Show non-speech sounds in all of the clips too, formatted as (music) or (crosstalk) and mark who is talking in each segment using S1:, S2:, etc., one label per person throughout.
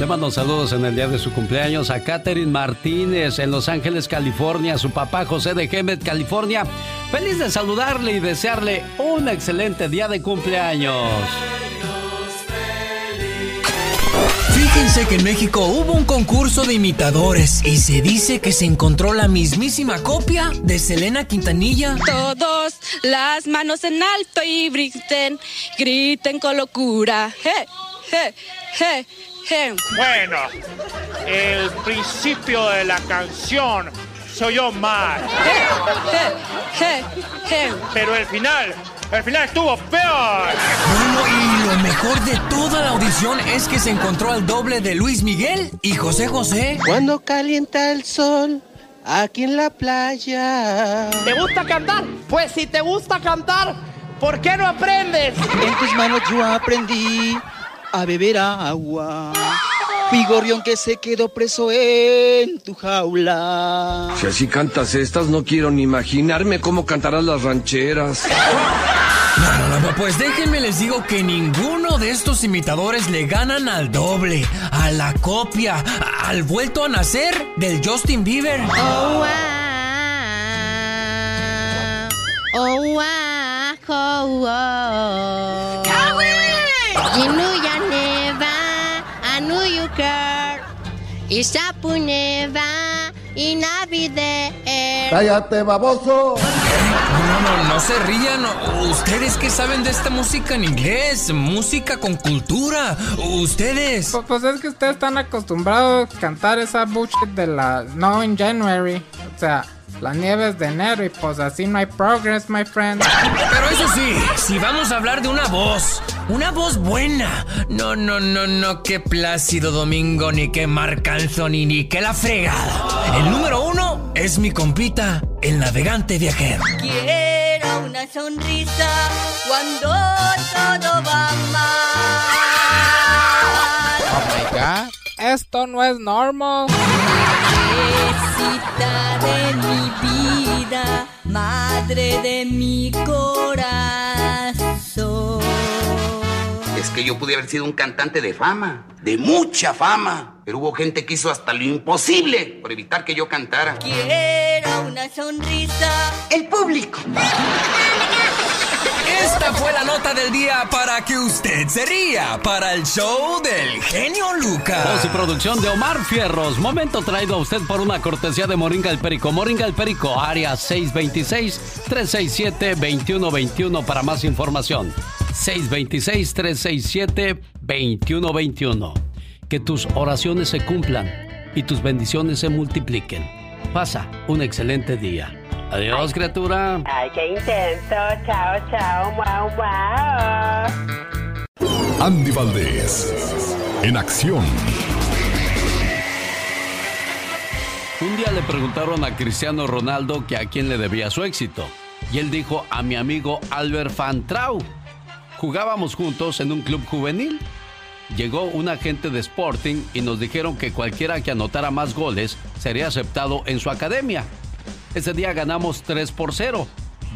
S1: Le mando saludos en el día de su cumpleaños a Catherine Martínez en Los Ángeles, California, a su papá José de Gemet, California. Feliz de saludarle y desearle un excelente día de cumpleaños.
S2: Fíjense que en México hubo un concurso de imitadores y se dice que se encontró la mismísima copia de Selena Quintanilla.
S3: Todos las manos en alto y griten, griten con locura. ¡Hey, hey, hey!
S4: Bueno, el principio de la canción soy yo mal. Pero el final, el final estuvo peor.
S2: Bueno, y lo mejor de toda la audición es que se encontró al doble de Luis Miguel y José José.
S5: Cuando calienta el sol aquí en la playa.
S6: ¿Te gusta cantar? Pues si te gusta cantar, ¿por qué no aprendes?
S5: En tus manos yo aprendí a beber agua. Fui que se quedó preso en tu jaula.
S7: Si así cantas estas, no quiero ni imaginarme cómo cantarás las rancheras.
S2: No, no, no, pues déjenme les digo que ninguno de estos imitadores le ganan al doble, a la copia, al vuelto a nacer del Justin Bieber.
S8: Oh, wow. Oh, wow. Oh, wow. Isapuneva y Navidad.
S9: ¡Cállate, baboso!
S2: No, no, no se rían. Ustedes que saben de esta música en inglés, música con cultura. Ustedes.
S10: Pues, pues es que ustedes están acostumbrados a cantar esa bullshit de la No in January. O sea, la nieve es de enero y pues así no hay progress, my friend.
S2: Pero eso sí, si vamos a hablar de una voz, una voz buena. No, no, no, no, qué Plácido Domingo, ni qué Marc Anthony, ni qué la fregada. El número uno es mi compita, el navegante viajero.
S11: Quiero una sonrisa cuando
S10: esto no es normal
S11: de mi vida, madre de mi corazón.
S12: Es que yo pude haber sido un cantante de fama, de mucha fama, pero hubo gente que hizo hasta lo imposible por evitar que yo cantara.
S11: Quiero una sonrisa.
S12: El público.
S2: Esta fue la nota del día para que usted se ría para el show del genio Lucas.
S1: Su producción de Omar Fierros. Momento traído a usted por una cortesía de Moringa el Perico. Moringa el Perico, área 626-367-2121 para más información. 626-367-2121. Que tus oraciones se cumplan y tus bendiciones se multipliquen. Pasa un excelente día. Adiós, criatura.
S13: Ay, qué intenso. Chao, chao. Wow, wow.
S14: Andy Valdés, en acción.
S1: Un día le preguntaron a Cristiano Ronaldo que a quién le debía su éxito. Y él dijo a mi amigo Albert Van Trau. Jugábamos juntos en un club juvenil. Llegó un agente de Sporting y nos dijeron que cualquiera que anotara más goles sería aceptado en su academia. Ese día ganamos 3 por 0.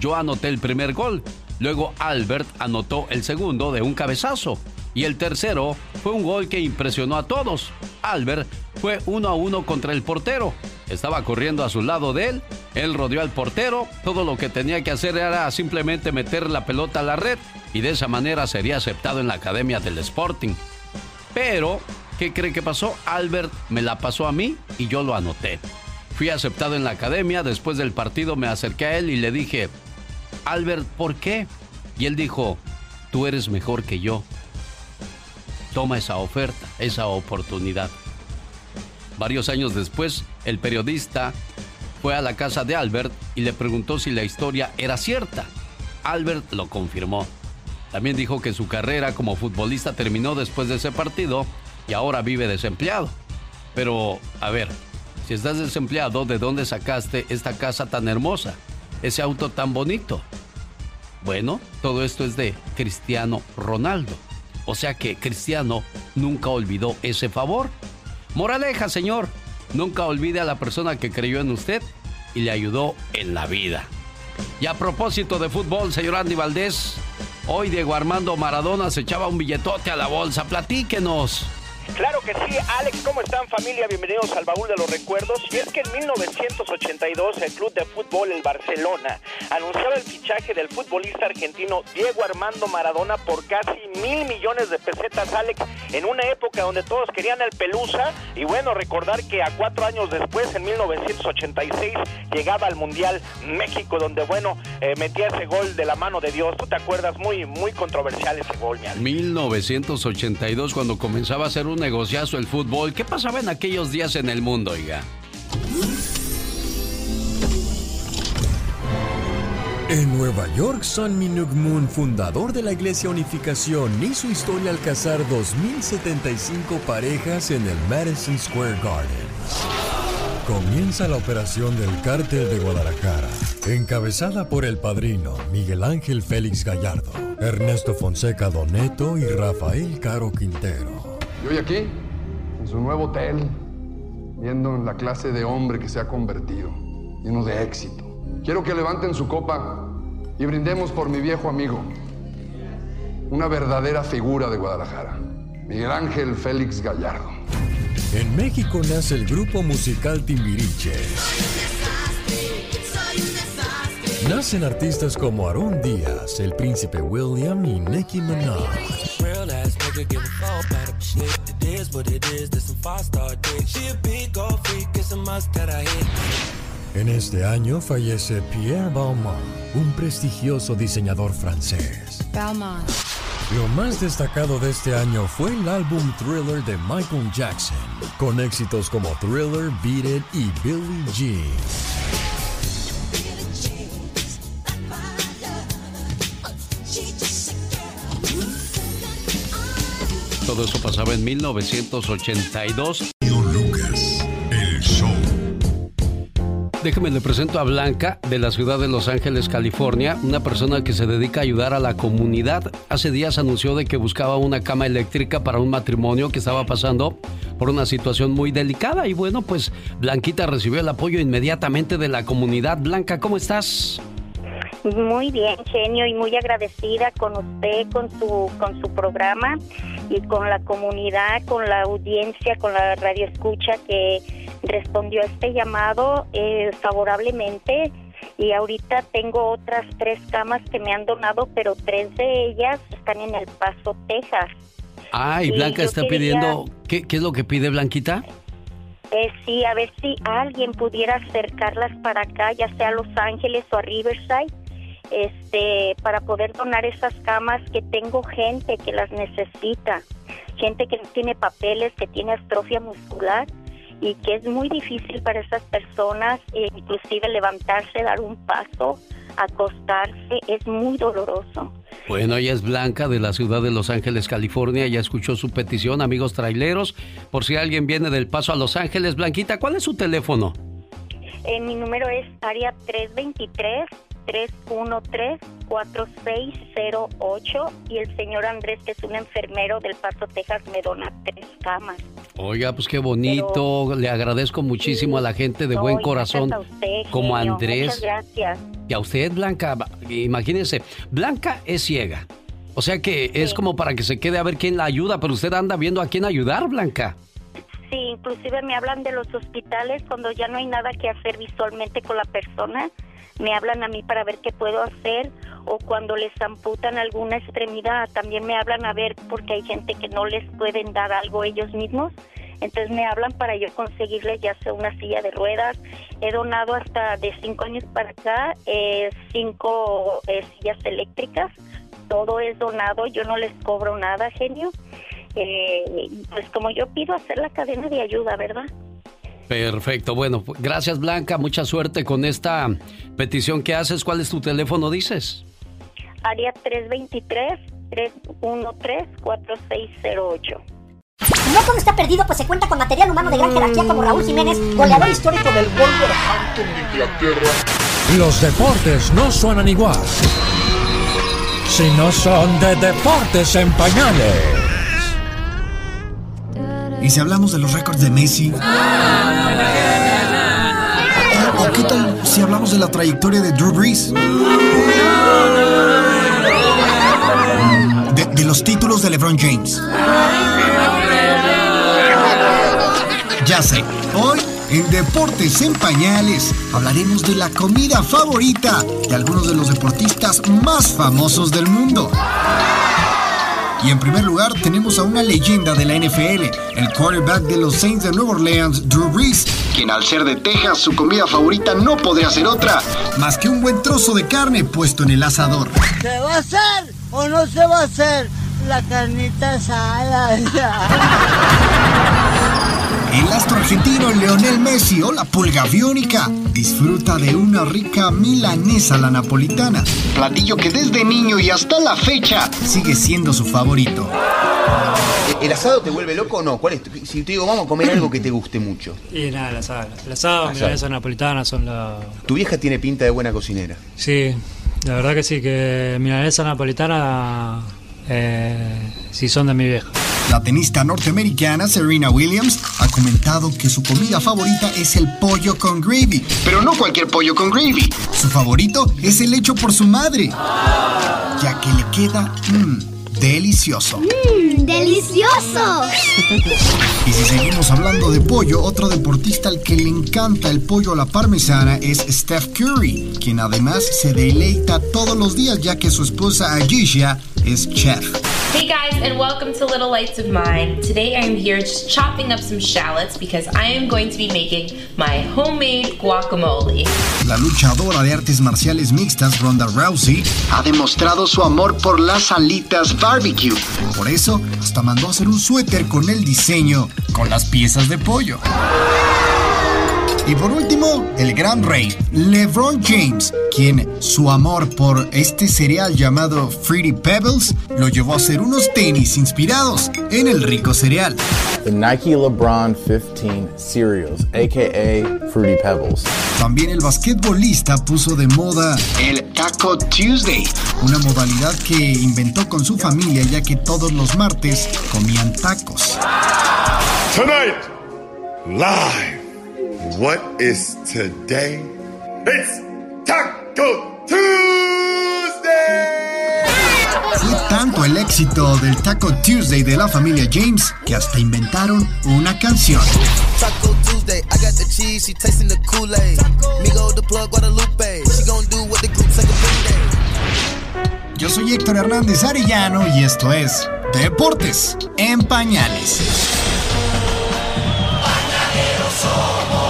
S1: Yo anoté el primer gol. Luego Albert anotó el segundo de un cabezazo. Y el tercero fue un gol que impresionó a todos. Albert fue uno a uno contra el portero. Estaba corriendo a su lado de él. Él rodeó al portero. Todo lo que tenía que hacer era simplemente meter la pelota a la red. y de esa manera sería aceptado en la academia del Sporting. Pero, ¿qué cree que pasó? Albert me la pasó a mí y yo lo anoté. Fui aceptado en la academia, después del partido me acerqué a él y le dije, Albert, ¿por qué? Y él dijo, tú eres mejor que yo. Toma esa oferta, esa oportunidad. Varios años después, el periodista fue a la casa de Albert y le preguntó si la historia era cierta. Albert lo confirmó. También dijo que su carrera como futbolista terminó después de ese partido y ahora vive desempleado. Pero, a ver, si estás desempleado, ¿de dónde sacaste esta casa tan hermosa? Ese auto tan bonito. Bueno, todo esto es de Cristiano Ronaldo. O sea que Cristiano nunca olvidó ese favor. Moraleja, señor, nunca olvide a la persona que creyó en usted y le ayudó en la vida. Y a propósito de fútbol, señor Andy Valdés, hoy Diego Armando Maradona se echaba un billetote a la bolsa. Platíquenos.
S15: Claro que sí, Alex, ¿cómo están familia? Bienvenidos al baúl de los recuerdos. Y es que en 1982 el club de fútbol, el Barcelona, anunciaba el fichaje del futbolista argentino Diego Armando Maradona por casi mil millones de pesetas, Alex, en una época donde todos querían el Pelusa. Y bueno, recordar que a cuatro años después, en 1986, llegaba al Mundial México, donde, bueno, eh, metía ese gol de la mano de Dios. ¿Tú te acuerdas? Muy, muy controversial ese gol, mi Alex.
S1: 1982, cuando comenzaba a ser un negociazo el fútbol. ¿Qué pasaba en aquellos días en el mundo, oiga?
S16: En Nueva York, San Minuk Moon, fundador de la Iglesia Unificación, hizo historia al casar 2.075 parejas en el Madison Square Garden. Comienza la operación del Cártel de Guadalajara, encabezada por el padrino Miguel Ángel Félix Gallardo, Ernesto Fonseca Doneto y Rafael Caro Quintero.
S17: Y hoy aquí, en su nuevo hotel, viendo en la clase de hombre que se ha convertido, lleno de éxito. Quiero que levanten su copa y brindemos por mi viejo amigo, una verdadera figura de Guadalajara, Miguel Ángel Félix Gallardo.
S16: En México nace el grupo musical Timbiriche. Nacen artistas como Aarón Díaz, el príncipe William y Nicki Minaj. En este año fallece Pierre Balmain, un prestigioso diseñador francés.
S18: Balmain.
S16: Lo más destacado de este año fue el álbum Thriller de Michael Jackson, con éxitos como Thriller, Beat It y Billie Jean.
S1: Todo eso pasaba en 1982.
S14: Lucas, el show.
S1: Déjeme le presento a Blanca de la ciudad de Los Ángeles, California, una persona que se dedica a ayudar a la comunidad. Hace días anunció de que buscaba una cama eléctrica para un matrimonio que estaba pasando por una situación muy delicada y bueno, pues Blanquita recibió el apoyo inmediatamente de la comunidad. Blanca, ¿cómo estás?
S18: Muy bien, genio, y muy agradecida con usted, con su, con su programa y con la comunidad, con la audiencia, con la radio escucha que respondió a este llamado eh, favorablemente. Y ahorita tengo otras tres camas que me han donado, pero tres de ellas están en El Paso, Texas.
S1: Ah, y Blanca está
S18: quería-
S1: pidiendo. ¿qué, ¿Qué es lo que pide Blanquita?
S18: Eh, sí, a ver si alguien pudiera acercarlas para acá, ya sea a Los Ángeles o a Riverside, este, para poder donar esas camas que tengo gente que las necesita, gente que no tiene papeles, que tiene atrofia muscular y que es muy difícil para esas personas, eh, inclusive levantarse, dar un paso, acostarse, es muy doloroso.
S1: Bueno, ella es Blanca de la ciudad de Los Ángeles, California. Ya escuchó su petición, amigos traileros. Por si alguien viene del paso a Los Ángeles, Blanquita, ¿cuál es su teléfono?
S18: Eh, mi número es área 323-313-4608 y el señor Andrés, que es un enfermero del Paso, Texas, me dona tres camas.
S1: Oiga, pues qué bonito. Le agradezco muchísimo a la gente de
S18: No,
S1: buen corazón
S18: a usted,
S1: como
S18: genio.
S1: Andrés.
S18: Muchas gracias.
S1: Y a usted, Blanca, imagínense, Blanca es ciega. O sea que es como para que se quede a ver quién la ayuda, pero usted anda viendo a quién ayudar, Blanca.
S18: Sí, inclusive me hablan de los hospitales cuando ya no hay nada que hacer visualmente con la persona. Me hablan a mí para ver qué puedo hacer o cuando les amputan alguna extremidad, también me hablan a ver porque hay gente que no les pueden dar algo ellos mismos. Entonces me hablan para yo conseguirles ya sea una silla de ruedas. He donado hasta de cinco años para acá eh, cinco eh, sillas eléctricas. Todo es donado, yo no les cobro nada, genio. Eh, pues como yo pido hacer la cadena de ayuda, ¿verdad?
S1: Perfecto, bueno, gracias Blanca, mucha suerte con esta petición que haces. ¿Cuál es tu teléfono, dices?
S18: Área 323-313-4608.
S19: No todo está perdido, pues se cuenta con material humano de gran jerarquía como Raúl Jiménez, goleador histórico del Wolverhampton de Inglaterra.
S16: Los deportes no suenan igual si no son de deportes en pañales.
S20: ¿Y si hablamos de los récords de Messi? ¿O qué tal si hablamos de la trayectoria de Drew Brees? De, de los títulos de LeBron James. Ya sé, hoy en Deportes en Pañales hablaremos de la comida favorita de algunos de los deportistas más famosos del mundo. Y en primer lugar tenemos a una leyenda de la NFL, el quarterback de los Saints de Nueva Orleans, Drew Brees, quien al ser de Texas su comida favorita no podría ser otra, más que un buen trozo de carne puesto en el asador.
S21: ¿Se va a hacer o no se va a hacer la carnita asada? (laughs)
S20: El astro argentino Leonel Messi o la pulga biónica disfruta de una rica milanesa la napolitana, platillo que desde niño y hasta la fecha sigue siendo su favorito.
S22: ¿El asado te vuelve loco o no? ¿Cuál es? tu- Si te digo, vamos a comer algo que te guste mucho.
S23: Y nada, el asado. El asado,
S22: Asado.
S23: milanesa napolitana son la...
S22: Tu vieja tiene pinta de buena cocinera.
S23: Sí, la verdad que sí, que milanesa napolitana eh, sí son de mi vieja.
S20: La tenista norteamericana Serena Williams ha comentado que su comida favorita es el pollo con gravy. Pero no cualquier pollo con gravy. Su favorito es el hecho por su madre, ya que le queda mmm, delicioso.
S19: ¡Mmm, delicioso!
S20: Y si seguimos hablando de pollo, otro deportista al que le encanta el pollo a la parmesana es Steph Curry, quien además se deleita todos los días ya que su esposa Agisha es chef.
S24: Hey guys, and welcome to Little Lights of Mine. Today I'm here just chopping up some shallots because I am going to be making my homemade guacamole.
S20: La luchadora de artes marciales mixtas Ronda Rousey ha demostrado su amor por las alitas barbecue. Por eso, hasta mandó a hacer un suéter con el diseño con las piezas de pollo. Y por último, el gran rey, LeBron James, quien su amor por este cereal llamado Fruity Pebbles lo llevó a hacer unos tenis inspirados en el rico cereal.
S25: The Nike LeBron 15 cereals, aka Fruity Pebbles.
S20: También el basquetbolista puso de moda el Taco Tuesday, una modalidad que inventó con su familia ya que todos los martes comían tacos.
S14: Tonight, live. What is today? It's Taco Tuesday!
S20: Fue tanto el éxito del Taco Tuesday de la familia James que hasta inventaron una canción.
S26: Taco Tuesday, I got the cheese, she tasting the Kool-Aid. Migo the plug, Guadalupe. She gon' do what the group say the
S20: Yo soy Héctor Hernández Arellano y esto es Deportes en Pañales.
S27: Pañaleros somos,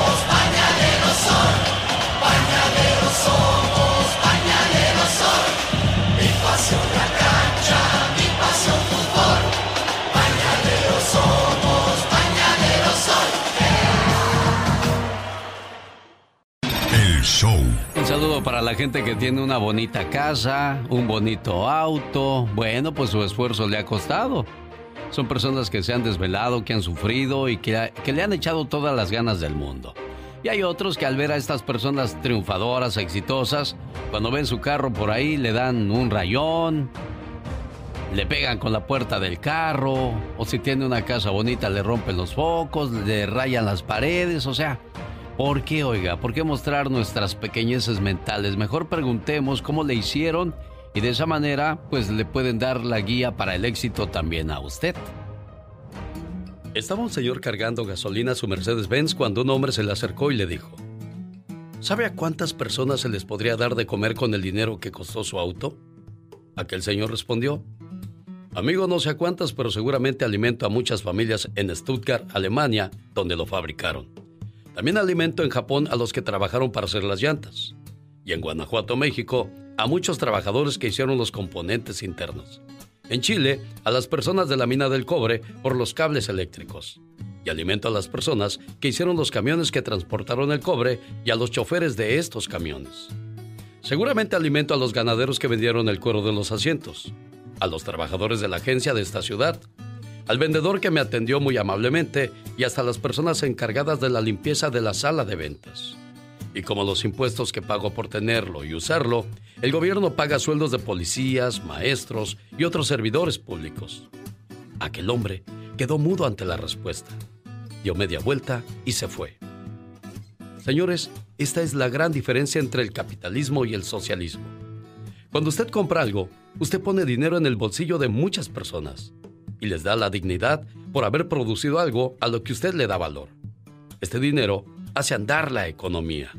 S1: saludo para la gente que tiene una bonita casa, un bonito auto. Bueno, pues su esfuerzo le ha costado. Son personas que se han desvelado, que han sufrido y que, que le han echado todas las ganas del mundo. Y hay otros que al ver a estas personas triunfadoras, exitosas, cuando ven su carro por ahí le dan un rayón, le pegan con la puerta del carro, o si tiene una casa bonita le rompen los focos, le rayan las paredes, o sea, ¿por qué, oiga? ¿Por qué mostrar nuestras pequeñeces mentales? Mejor preguntemos cómo le hicieron y de esa manera, pues le pueden dar la guía para el éxito también a usted. Estaba un señor cargando gasolina a su Mercedes-Benz cuando un hombre se le acercó y le dijo, ¿Sabe a cuántas personas se les podría dar de comer con el dinero que costó su auto? Aquel señor respondió, Amigo, no sé a cuántas, pero seguramente alimento a muchas familias en Stuttgart, Alemania, donde lo fabricaron. También alimento en Japón a los que trabajaron para hacer las llantas. Y en Guanajuato, México, a muchos trabajadores que hicieron los componentes internos. En Chile, a las personas de la mina del cobre por los cables eléctricos. Y alimento a las personas que hicieron los camiones que transportaron el cobre y a los choferes de estos camiones. Seguramente alimento a los ganaderos que vendieron el cuero de los asientos, a los trabajadores de la agencia de esta ciudad, al vendedor que me atendió muy amablemente y hasta las personas encargadas de la limpieza de la sala de ventas. Y como los impuestos que pago por tenerlo y usarlo, el gobierno paga sueldos de policías, maestros y otros servidores públicos. Aquel hombre quedó mudo ante la respuesta. Dio media vuelta y se fue. Señores, esta es la gran diferencia entre el capitalismo y el socialismo. Cuando usted compra algo, usted pone dinero en el bolsillo de muchas personas y les da la dignidad por haber producido algo a lo que usted le da valor. Este dinero hace andar la economía.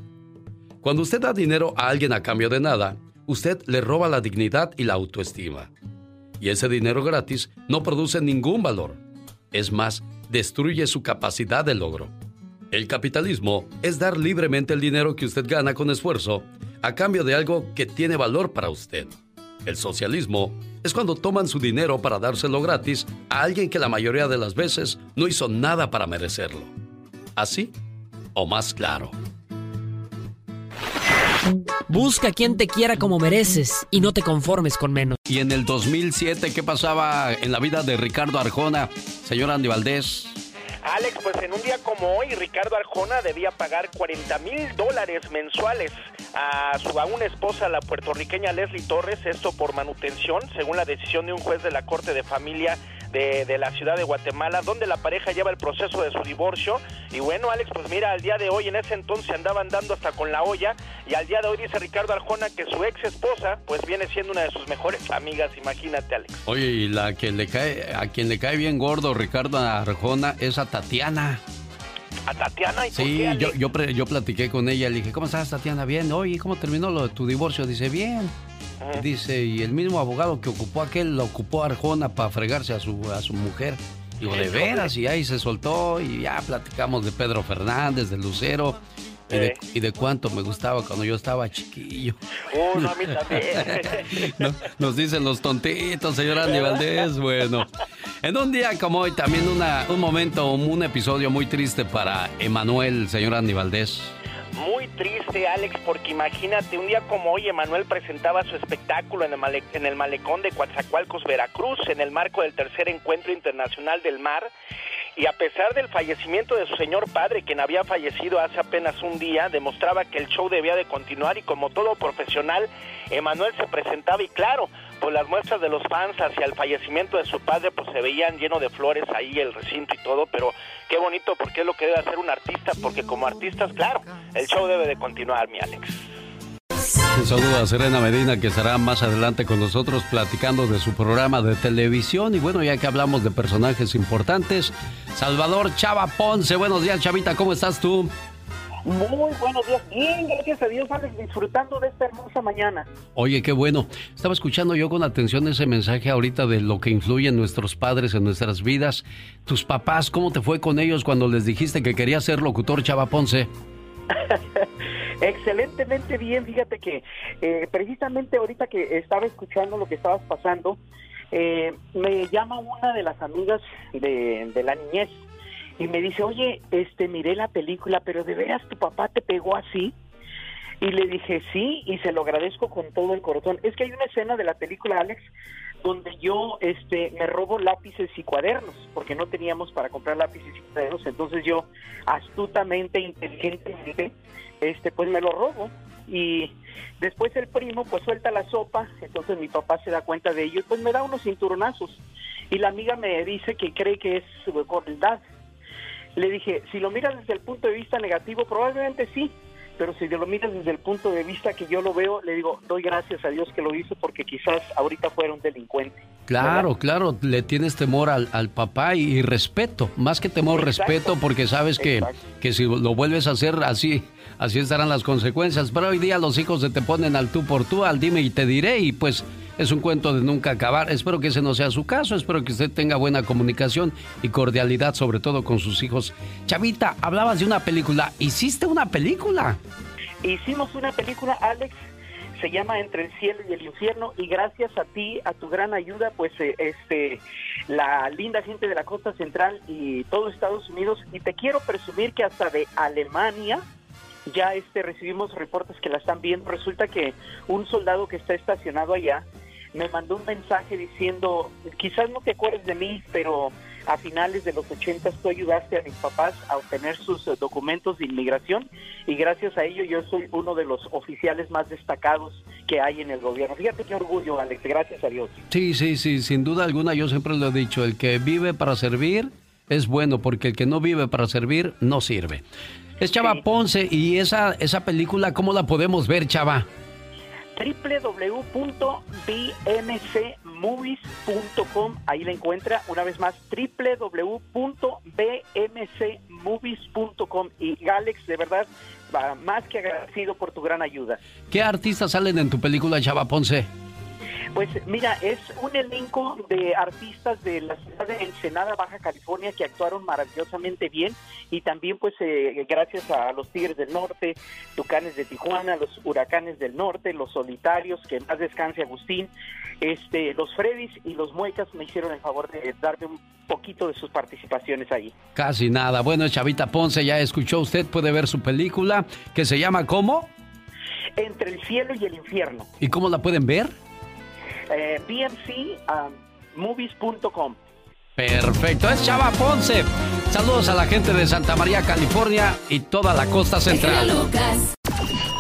S1: Cuando usted da dinero a alguien a cambio de nada, usted le roba la dignidad y la autoestima. Y ese dinero gratis no produce ningún valor. Es más, destruye su capacidad de logro. El capitalismo es dar libremente el dinero que usted gana con esfuerzo a cambio de algo que tiene valor para usted. El socialismo es cuando toman su dinero para dárselo gratis a alguien que la mayoría de las veces no hizo nada para merecerlo. ¿Así? ¿O más claro?
S28: Busca quien te quiera como mereces y no te conformes con menos.
S1: Y en el 2007, ¿qué pasaba en la vida de Ricardo Arjona, señor Andy Valdés?
S15: Alex, pues en un día como hoy, Ricardo Arjona debía pagar 40 mil dólares mensuales a su aún esposa, la puertorriqueña Leslie Torres, esto por manutención, según la decisión de un juez de la Corte de Familia de, de, la ciudad de Guatemala, donde la pareja lleva el proceso de su divorcio. Y bueno, Alex, pues mira, al día de hoy, en ese entonces andaban dando hasta con la olla, y al día de hoy dice Ricardo Arjona que su ex esposa, pues viene siendo una de sus mejores amigas, imagínate, Alex.
S1: Oye, y la que le cae, a quien le cae bien gordo Ricardo Arjona es a Tatiana.
S15: ¿A Tatiana? ¿Y
S1: sí,
S15: por qué,
S1: yo, yo, yo platiqué con ella, le dije, ¿cómo estás, Tatiana? Bien, oye, ¿cómo terminó lo de tu divorcio? Dice, bien. Dice, y el mismo abogado que ocupó aquel, lo ocupó Arjona para fregarse a su, a su mujer. Digo, de veras, y ahí se soltó y ya platicamos de Pedro Fernández, de Lucero. Y de, y de, cuánto me gustaba cuando yo estaba chiquillo.
S15: Oh, no, a mí también. (laughs)
S1: no, nos dicen los tontitos, señor Andy Valdés. Bueno, en un día como hoy, también una, un momento, un episodio muy triste para Emanuel, señor Andy Valdés.
S15: Muy triste, Alex, porque imagínate, un día como hoy, Emanuel presentaba su espectáculo en el, male en el malecón de Coatzacoalcos, Veracruz, en el marco del tercer encuentro internacional del mar. Y a pesar del fallecimiento de su señor padre, quien había fallecido hace apenas un día, demostraba que el show debía de continuar y como todo profesional, Emanuel se presentaba y claro, pues las muestras de los fans hacia el fallecimiento de su padre pues se veían lleno de flores ahí el recinto y todo, pero qué bonito porque es lo que debe hacer un artista, porque como artistas, claro, el show debe de continuar, mi Alex.
S1: Un saludo a Serena Medina que estará más adelante con nosotros platicando de su programa de televisión y bueno, ya que hablamos de personajes importantes, Salvador Chava Ponce, buenos días Chavita, ¿cómo estás tú?
S29: Muy buenos días, bien, gracias a Dios, Alex, disfrutando de esta hermosa mañana.
S1: Oye, qué bueno. Estaba escuchando yo con atención ese mensaje ahorita de lo que influye en nuestros padres, en nuestras vidas. Tus papás, ¿cómo te fue con ellos cuando les dijiste que querías ser locutor Chava Ponce? (laughs)
S29: Excelentemente bien, fíjate que eh, precisamente ahorita que estaba escuchando lo que estabas pasando, eh, me llama una de las amigas de, de la niñez y me dice, oye, este, miré la película, pero de veras tu papá te pegó así. Y le dije, sí, y se lo agradezco con todo el corazón. Es que hay una escena de la película, Alex, donde yo este, me robo lápices y cuadernos, porque no teníamos para comprar lápices y cuadernos. Entonces yo, astutamente, inteligentemente, este, pues me lo robo. Y después el primo, pues suelta la sopa, entonces mi papá se da cuenta de ello y pues me da unos cinturonazos. Y la amiga me dice que cree que es crueldad. Le dije, si lo miras desde el punto de vista negativo, probablemente sí, pero si lo miras desde el punto de vista que yo lo veo, le digo, doy gracias a Dios que lo hizo porque quizás ahorita fuera un delincuente.
S1: Claro, claro, le tienes temor al, al papá y, respeto, más que temor, respeto, porque sabes que, que si lo vuelves a hacer así, así estarán las consecuencias. Pero hoy día los hijos se te ponen al tú por tú, al dime y te diré, y pues es un cuento de nunca acabar. Espero que ese no sea su caso, espero que usted tenga buena comunicación y cordialidad, sobre todo con sus hijos. Chavita, hablabas de una película, ¿hiciste una película?
S29: Hicimos una película, Alex, se llama Entre el cielo y el infierno y gracias a ti, a tu gran ayuda, pues eh, este la linda gente de la costa central y todo Estados Unidos y te quiero presumir que hasta de Alemania ya este recibimos reportes que la están viendo. Resulta que un soldado que está estacionado allá me mandó un mensaje diciendo, quizás no te acuerdes de mí, pero a finales de los 80 tú ayudaste a mis papás a obtener sus eh, documentos de inmigración y gracias a ello yo soy uno de los oficiales más destacados que hay en el gobierno. Fíjate qué orgullo, Alex, gracias a Dios.
S1: Sí, sí, sí, sin duda alguna yo siempre lo he dicho, el que vive para servir es bueno porque el que no vive para servir no sirve. Es Chava Ponce y esa, esa película, ¿cómo la podemos ver, Chava?
S29: www.bmcmovies.com, ahí la encuentra una vez más, www.bmcmovies.com y Alex, de verdad, más que agradecido por tu gran ayuda.
S1: ¿Qué artistas salen en tu película, Chava Ponce?
S29: Pues mira, es un elenco de artistas de la ciudad de Ensenada, Baja California, que actuaron maravillosamente bien y también pues eh, gracias a los Tigres del Norte, Tucanes de Tijuana, los Huracanes del Norte, los Solitarios, que más descanse Agustín, este, los Freddys y los Muecas me hicieron el favor de darme un poquito de sus participaciones ahí.
S1: Casi nada. Bueno, Chavita Ponce, ya escuchó usted, puede ver su película que se llama ¿cómo?
S29: Entre el cielo y el infierno.
S1: ¿Y cómo la pueden ver?
S29: Eh, bmcmovies.com.
S1: Perfecto, es Chava Ponce. Saludos a la gente de Santa María, California y toda la costa central.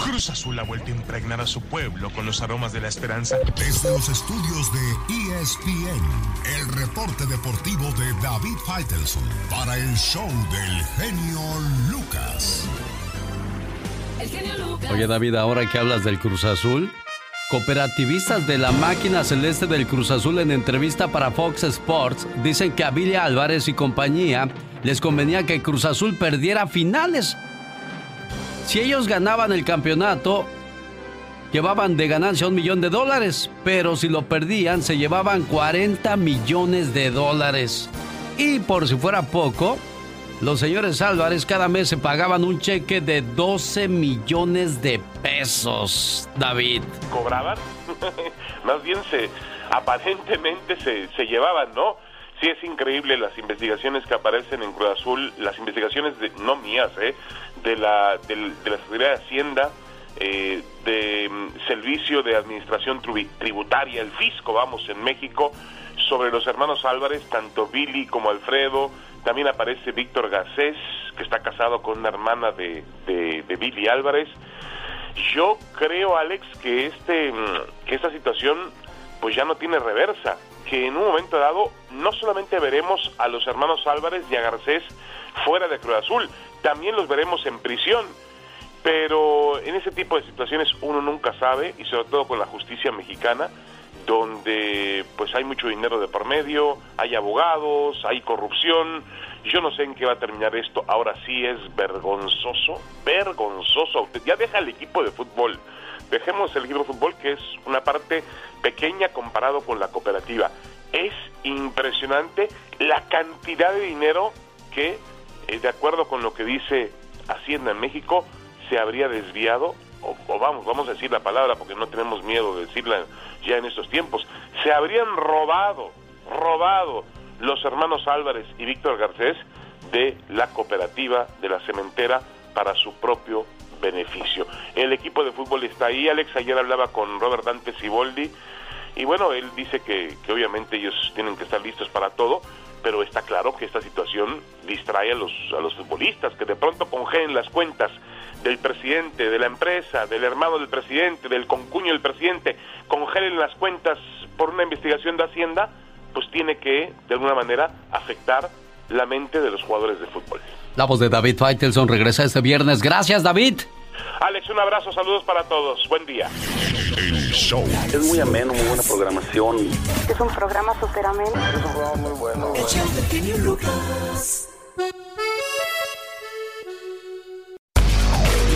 S30: Cruz Azul ha vuelto a impregnar a su pueblo con los aromas de la esperanza.
S27: Desde los estudios de ESPN, el reporte deportivo de David Faitelson para el show del genio Lucas.
S1: El genio Lucas. Oye David, ahora que hablas del Cruz Azul, Cooperativistas de la máquina celeste del Cruz Azul en entrevista para Fox Sports dicen que a Billy Álvarez y compañía les convenía que Cruz Azul perdiera finales. Si ellos ganaban el campeonato, llevaban de ganancia un millón de dólares, pero si lo perdían se llevaban 40 millones de dólares. Y por si fuera poco, los señores Álvarez cada mes se pagaban un cheque de 12 millones de pesos, David.
S31: ¿Cobraban? (laughs) Más bien se, aparentemente se, se llevaban, ¿no? Sí es increíble las investigaciones que aparecen en Cruz Azul, las investigaciones de, no mías, ¿eh? de la, de, la Secretaría de Hacienda, eh, de mm, Servicio de Administración Tributaria, el Fisco, vamos, en México, sobre los hermanos Álvarez, tanto Billy como Alfredo, también aparece Víctor Garcés, que está casado con una hermana de, de, Billy Álvarez. Yo creo, Alex, que, este, que esta situación pues ya no tiene reversa, que en un momento dado no solamente veremos a los hermanos Álvarez y a Garcés fuera de Cruz Azul, también los veremos en prisión. Pero en ese tipo de situaciones uno nunca sabe, y sobre todo con la justicia mexicana, donde pues hay mucho dinero de por medio, hay abogados, hay corrupción. Yo no sé en qué va a terminar esto. Ahora sí es vergonzoso, vergonzoso. Ya deja el equipo de fútbol. Dejemos el equipo de fútbol que es una parte pequeña comparado con la cooperativa. Es impresionante la cantidad de dinero que, eh, de acuerdo con lo que dice Hacienda en México, se habría desviado o, vamos, vamos a decir la palabra porque no tenemos miedo de decirla ya en estos tiempos, se habrían robado, robado los hermanos Álvarez y Víctor Garcés de la cooperativa de la cementera para su propio beneficio. El equipo de fútbol está ahí, Alex ayer hablaba con Robert Dante Siboldi y bueno, él dice que, obviamente ellos tienen que estar listos para todo, pero está claro que esta situación distrae a los, a los futbolistas, que de pronto congelen las cuentas del presidente, de la empresa, del hermano del presidente, del concuño del presidente, congelen las cuentas por una investigación de Hacienda, pues tiene que, de alguna manera, afectar la mente de los jugadores de fútbol.
S1: La voz de David Faitelson regresa este viernes. Gracias, David.
S31: Alex, un abrazo, saludos para todos. Buen día.
S27: El show.
S32: Es muy ameno, muy buena programación.
S13: Es un programa súper ameno.
S32: Es un programa muy bueno.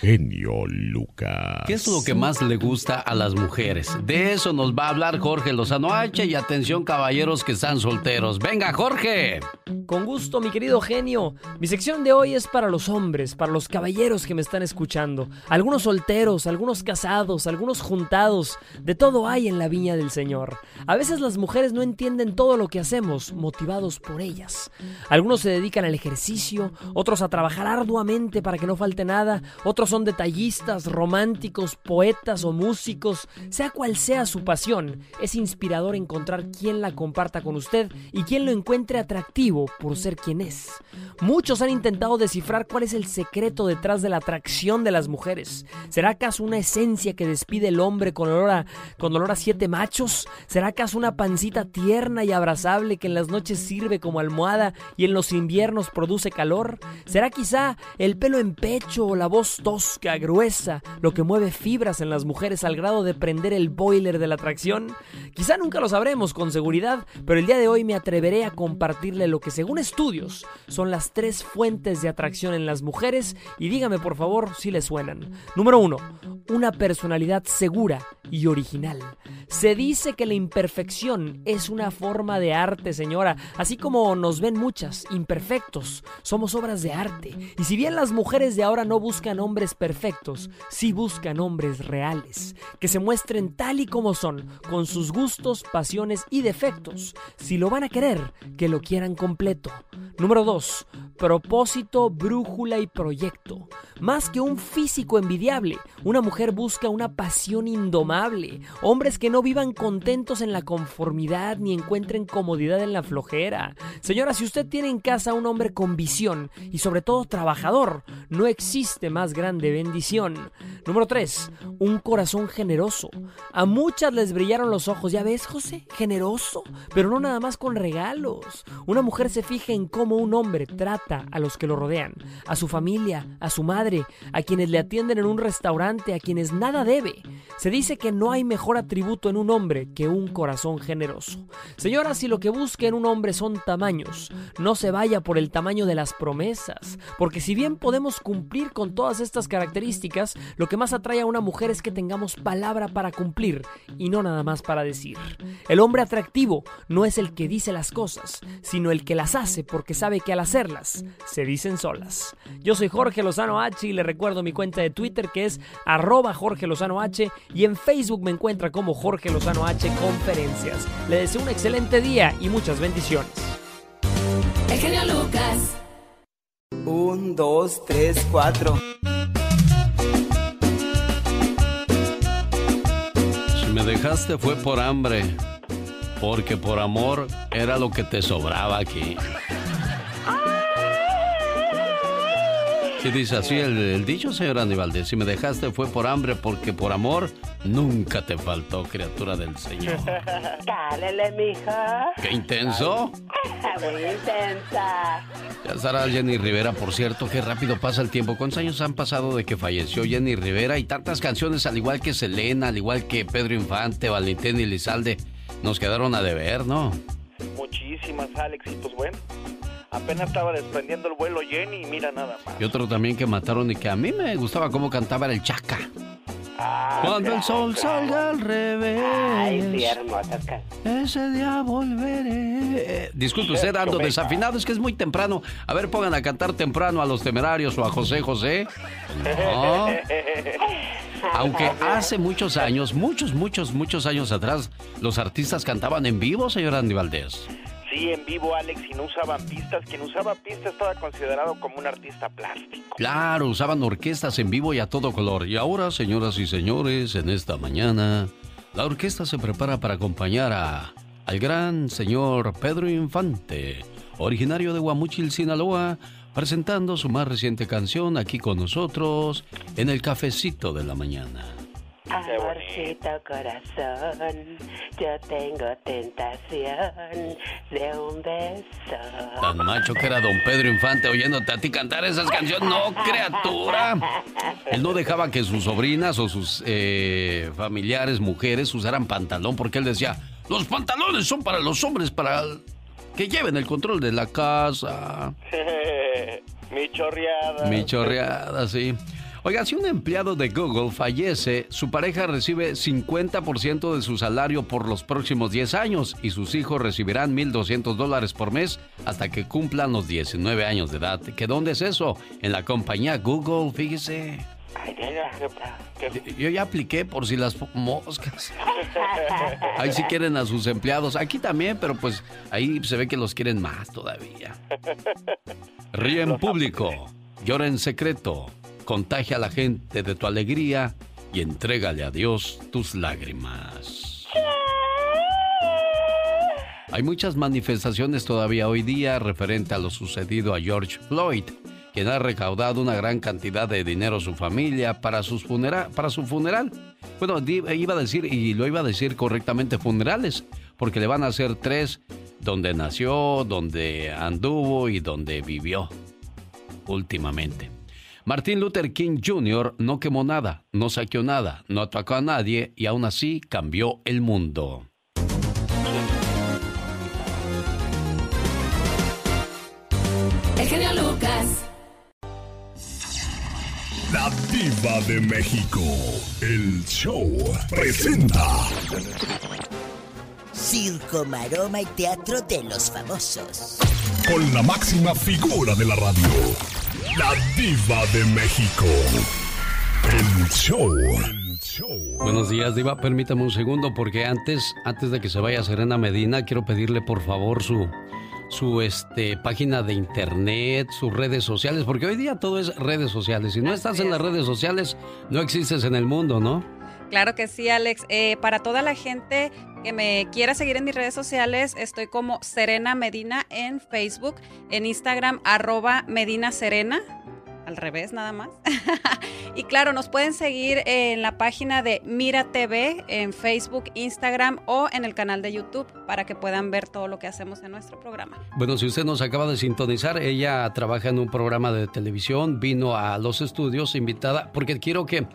S27: Genio Lucas.
S1: ¿Qué es lo que más le gusta a las mujeres? De eso nos va a hablar Jorge Lozano H. Y atención, caballeros que están solteros. ¡Venga, Jorge!
S28: Con gusto, mi querido genio. Mi sección de hoy es para los hombres, para los caballeros que me están escuchando. Algunos solteros, algunos casados, algunos juntados. De todo hay en la viña del Señor. A veces las mujeres no entienden todo lo que hacemos, motivados por ellas. Algunos se dedican al ejercicio, otros a trabajar arduamente para que no falte nada, otros son detallistas, románticos, poetas o músicos. Sea cual sea su pasión, es inspirador encontrar quien la comparta con usted y quien lo encuentre atractivo por ser quien es. Muchos han intentado descifrar cuál es el secreto detrás de la atracción de las mujeres. ¿Será acaso una esencia que despide el hombre con olor a, con olor a siete machos? ¿Será acaso una pancita tierna y abrazable que en las noches sirve como almohada y en los inviernos produce calor? ¿Será quizá el pelo en pecho o la voz tosca, gruesa, lo que mueve fibras en las mujeres al grado de prender el boiler de la atracción? Quizá nunca lo sabremos con seguridad, pero el día de hoy me atreveré a compartirle lo que según estudios son las tres fuentes de atracción en las mujeres y dígame por favor si le suenan. Número uno, una personalidad segura y original. Se dice que la imperfección es una forma de arte, señora, así como nos ven muchas, imperfectos, somos obras de arte. Y si bien las mujeres de ahora no buscan hombres perfectos, sí buscan hombres reales, que se muestren tal y como son, con sus gustos, pasiones y defectos. Si lo van a querer, que lo quieran completo. Número 2. Propósito, brújula y proyecto. Más que un físico envidiable, una mujer busca una pasión indomable. Hombres que no vivan contentos en la conformidad ni encuentren comodidad en la flojera. Señora, si usted tiene en casa un hombre con visión y sobre todo trabajador, no existe más grande bendición. Número 3. Un corazón generoso. A muchas les brillaron los ojos, ¿ya ves, José? Generoso, pero no nada más con regalos. Una mujer se fija en cómo un hombre trata a los que lo rodean, a su familia, a su madre, a quienes le atienden en un restaurante, a quienes nada debe. Se dice que no hay mejor atributo en un hombre que un corazón generoso. Señora, si lo que busca en un hombre son tamaños, no se vaya por el tamaño de las promesas, porque si bien podemos cumplir con todas estas características, lo que más atrae a una mujer es que tengamos palabra para cumplir y no nada más para decir. El hombre atractivo no es el que dice las cosas, sino el que las hace porque sabe que al hacerlas se dicen solas. Yo soy Jorge Lozano H y le recuerdo mi cuenta de Twitter que es arroba Jorge Lozano H y en Facebook me encuentra como Jorge Lozano H Conferencias. Le deseo un excelente día y muchas bendiciones.
S33: Lucas.
S34: Un, dos, tres, cuatro.
S1: Si me dejaste fue por hambre, porque por amor era lo que te sobraba aquí. Dice así el, el dicho, señor Aníbalde. Si me dejaste fue por hambre, porque por amor nunca te faltó, criatura del Señor. (laughs)
S13: Cálele, mija.
S1: ¡Qué intenso! (laughs)
S13: Muy intensa.
S1: Ya estará Jenny Rivera, por cierto, qué rápido pasa el tiempo. ¿Cuántos años han pasado de que falleció Jenny Rivera? Y tantas canciones, al igual que Selena, al igual que Pedro Infante, Valentín y Lizalde, nos quedaron a deber, ¿no?
S15: Muchísimas, Alex, y pues bueno. Apenas estaba desprendiendo el vuelo Jenny mira nada más.
S1: Y otro también que mataron y que a mí me gustaba cómo cantaba era el Chaca.
S15: Ah,
S1: Cuando el sol salga al revés.
S13: Ay, sí, hermosa.
S1: Ese día volveré. Eh, disculpe usted ando desafinado, es que es muy temprano. A ver, pongan a cantar temprano a los temerarios o a José José. No. Aunque hace muchos años, muchos, muchos, muchos años atrás, los artistas cantaban en vivo, señor Andy Valdés.
S15: Sí, en vivo, Alex, y no usaban pistas. Quien usaba pistas estaba considerado como un artista plástico.
S1: Claro, usaban orquestas en vivo y a todo color. Y ahora, señoras y señores, en esta mañana, la orquesta se prepara para acompañar a, al gran señor Pedro Infante, originario de Guamuchil, Sinaloa, presentando su más reciente canción aquí con nosotros en el cafecito de la mañana.
S13: Amorcito corazón, yo tengo tentación de un beso.
S1: Tan macho que era don Pedro Infante oyéndote a ti cantar esas canciones. No, criatura. Él no dejaba que sus sobrinas o sus eh, familiares, mujeres, usaran pantalón porque él decía, los pantalones son para los hombres, para que lleven el control de la casa. (laughs)
S15: Mi chorreada.
S1: Mi chorreada, sí. Oiga, si un empleado de Google fallece, su pareja recibe 50% de su salario por los próximos 10 años y sus hijos recibirán 1.200 dólares por mes hasta que cumplan los 19 años de edad. ¿Qué dónde es eso? En la compañía Google, fíjese. Yo ya apliqué por si las moscas. (laughs) Ahí sí quieren a sus empleados. Aquí también, pero pues ahí se ve que los quieren más todavía. (laughs) Ríe en público, llora en secreto, contagia a la gente de tu alegría y entrégale a Dios tus lágrimas. Hay muchas manifestaciones todavía hoy día referente a lo sucedido a George Floyd, quien ha recaudado una gran cantidad de dinero a su familia para, sus funera para su funeral. Bueno, iba a decir, y lo iba a decir correctamente, funerales, porque le van a hacer tres, donde nació, donde anduvo y donde vivió últimamente. Martin Luther King Jr. no quemó nada, no saqueó nada, no atacó a nadie y aún así cambió el mundo.
S33: El genio Lucas.
S27: La diva de México. El show presenta.
S35: Circo, maroma y teatro de los famosos.
S27: Con la máxima figura de la radio. La diva de México. El show.
S1: Buenos días, Diva. Permítame un segundo porque antes, antes de que se vaya Serena Medina, quiero pedirle por favor su, su este, página de internet, sus redes sociales, porque hoy día todo es redes sociales. Si no estás en las redes sociales, no existes en el mundo, ¿no?
S36: Claro que sí, Alex. Eh, para toda la gente que me quiera seguir en mis redes sociales, estoy como Serena Medina en Facebook, en Instagram arroba Medina Serena, al revés nada más. (laughs) y claro, nos pueden seguir en la página de Mira TV en Facebook, Instagram o en el canal de YouTube para que puedan ver todo lo que hacemos en nuestro programa.
S1: Bueno, si usted nos acaba de sintonizar, ella trabaja en un programa de televisión, vino a los estudios invitada, porque quiero que,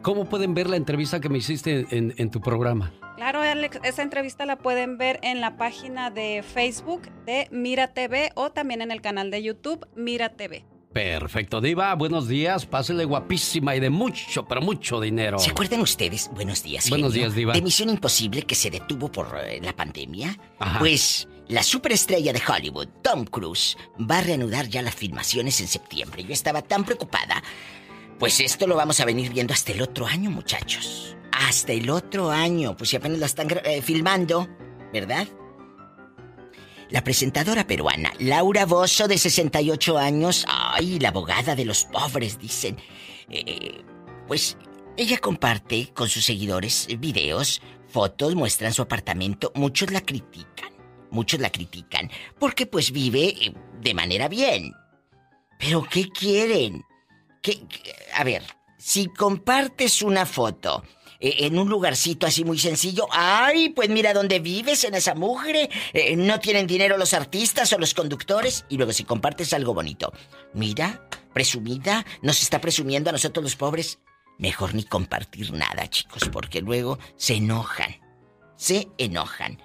S1: ¿cómo pueden ver la entrevista que me hiciste en, en tu programa?
S36: Claro, Alex, esa entrevista la pueden ver en la página de Facebook de Mira TV o también en el canal de YouTube Mira TV.
S1: Perfecto, Diva. Buenos días. Pásele guapísima y de mucho, pero mucho dinero.
S35: ¿Se acuerdan ustedes? Buenos días.
S1: Buenos
S35: genio,
S1: días, Diva.
S35: De Misión Imposible que se detuvo por eh, la pandemia. Pues la superestrella de Hollywood, Tom Cruise, va a reanudar ya las filmaciones en septiembre. Yo estaba tan preocupada. Pues esto lo vamos a venir viendo hasta el otro año, muchachos. Hasta el otro año. Pues si apenas la están eh, filmando, ¿verdad? La presentadora peruana, Laura Bozo, de 68 años, ay, la abogada de los pobres, dicen. Eh, pues ella comparte con sus seguidores videos, fotos, muestran su apartamento. Muchos la critican, muchos la critican, porque pues vive eh, de manera bien. Pero ¿qué quieren? ¿Qué, qué? A ver, si compartes una foto eh, en un lugarcito así muy sencillo. Ay, pues mira dónde vives en esa mugre. Eh, no tienen dinero los artistas o los conductores. Y luego si compartes algo bonito. Mira, presumida, nos está presumiendo a nosotros los pobres. Mejor ni compartir nada, chicos, porque luego se enojan. Se enojan.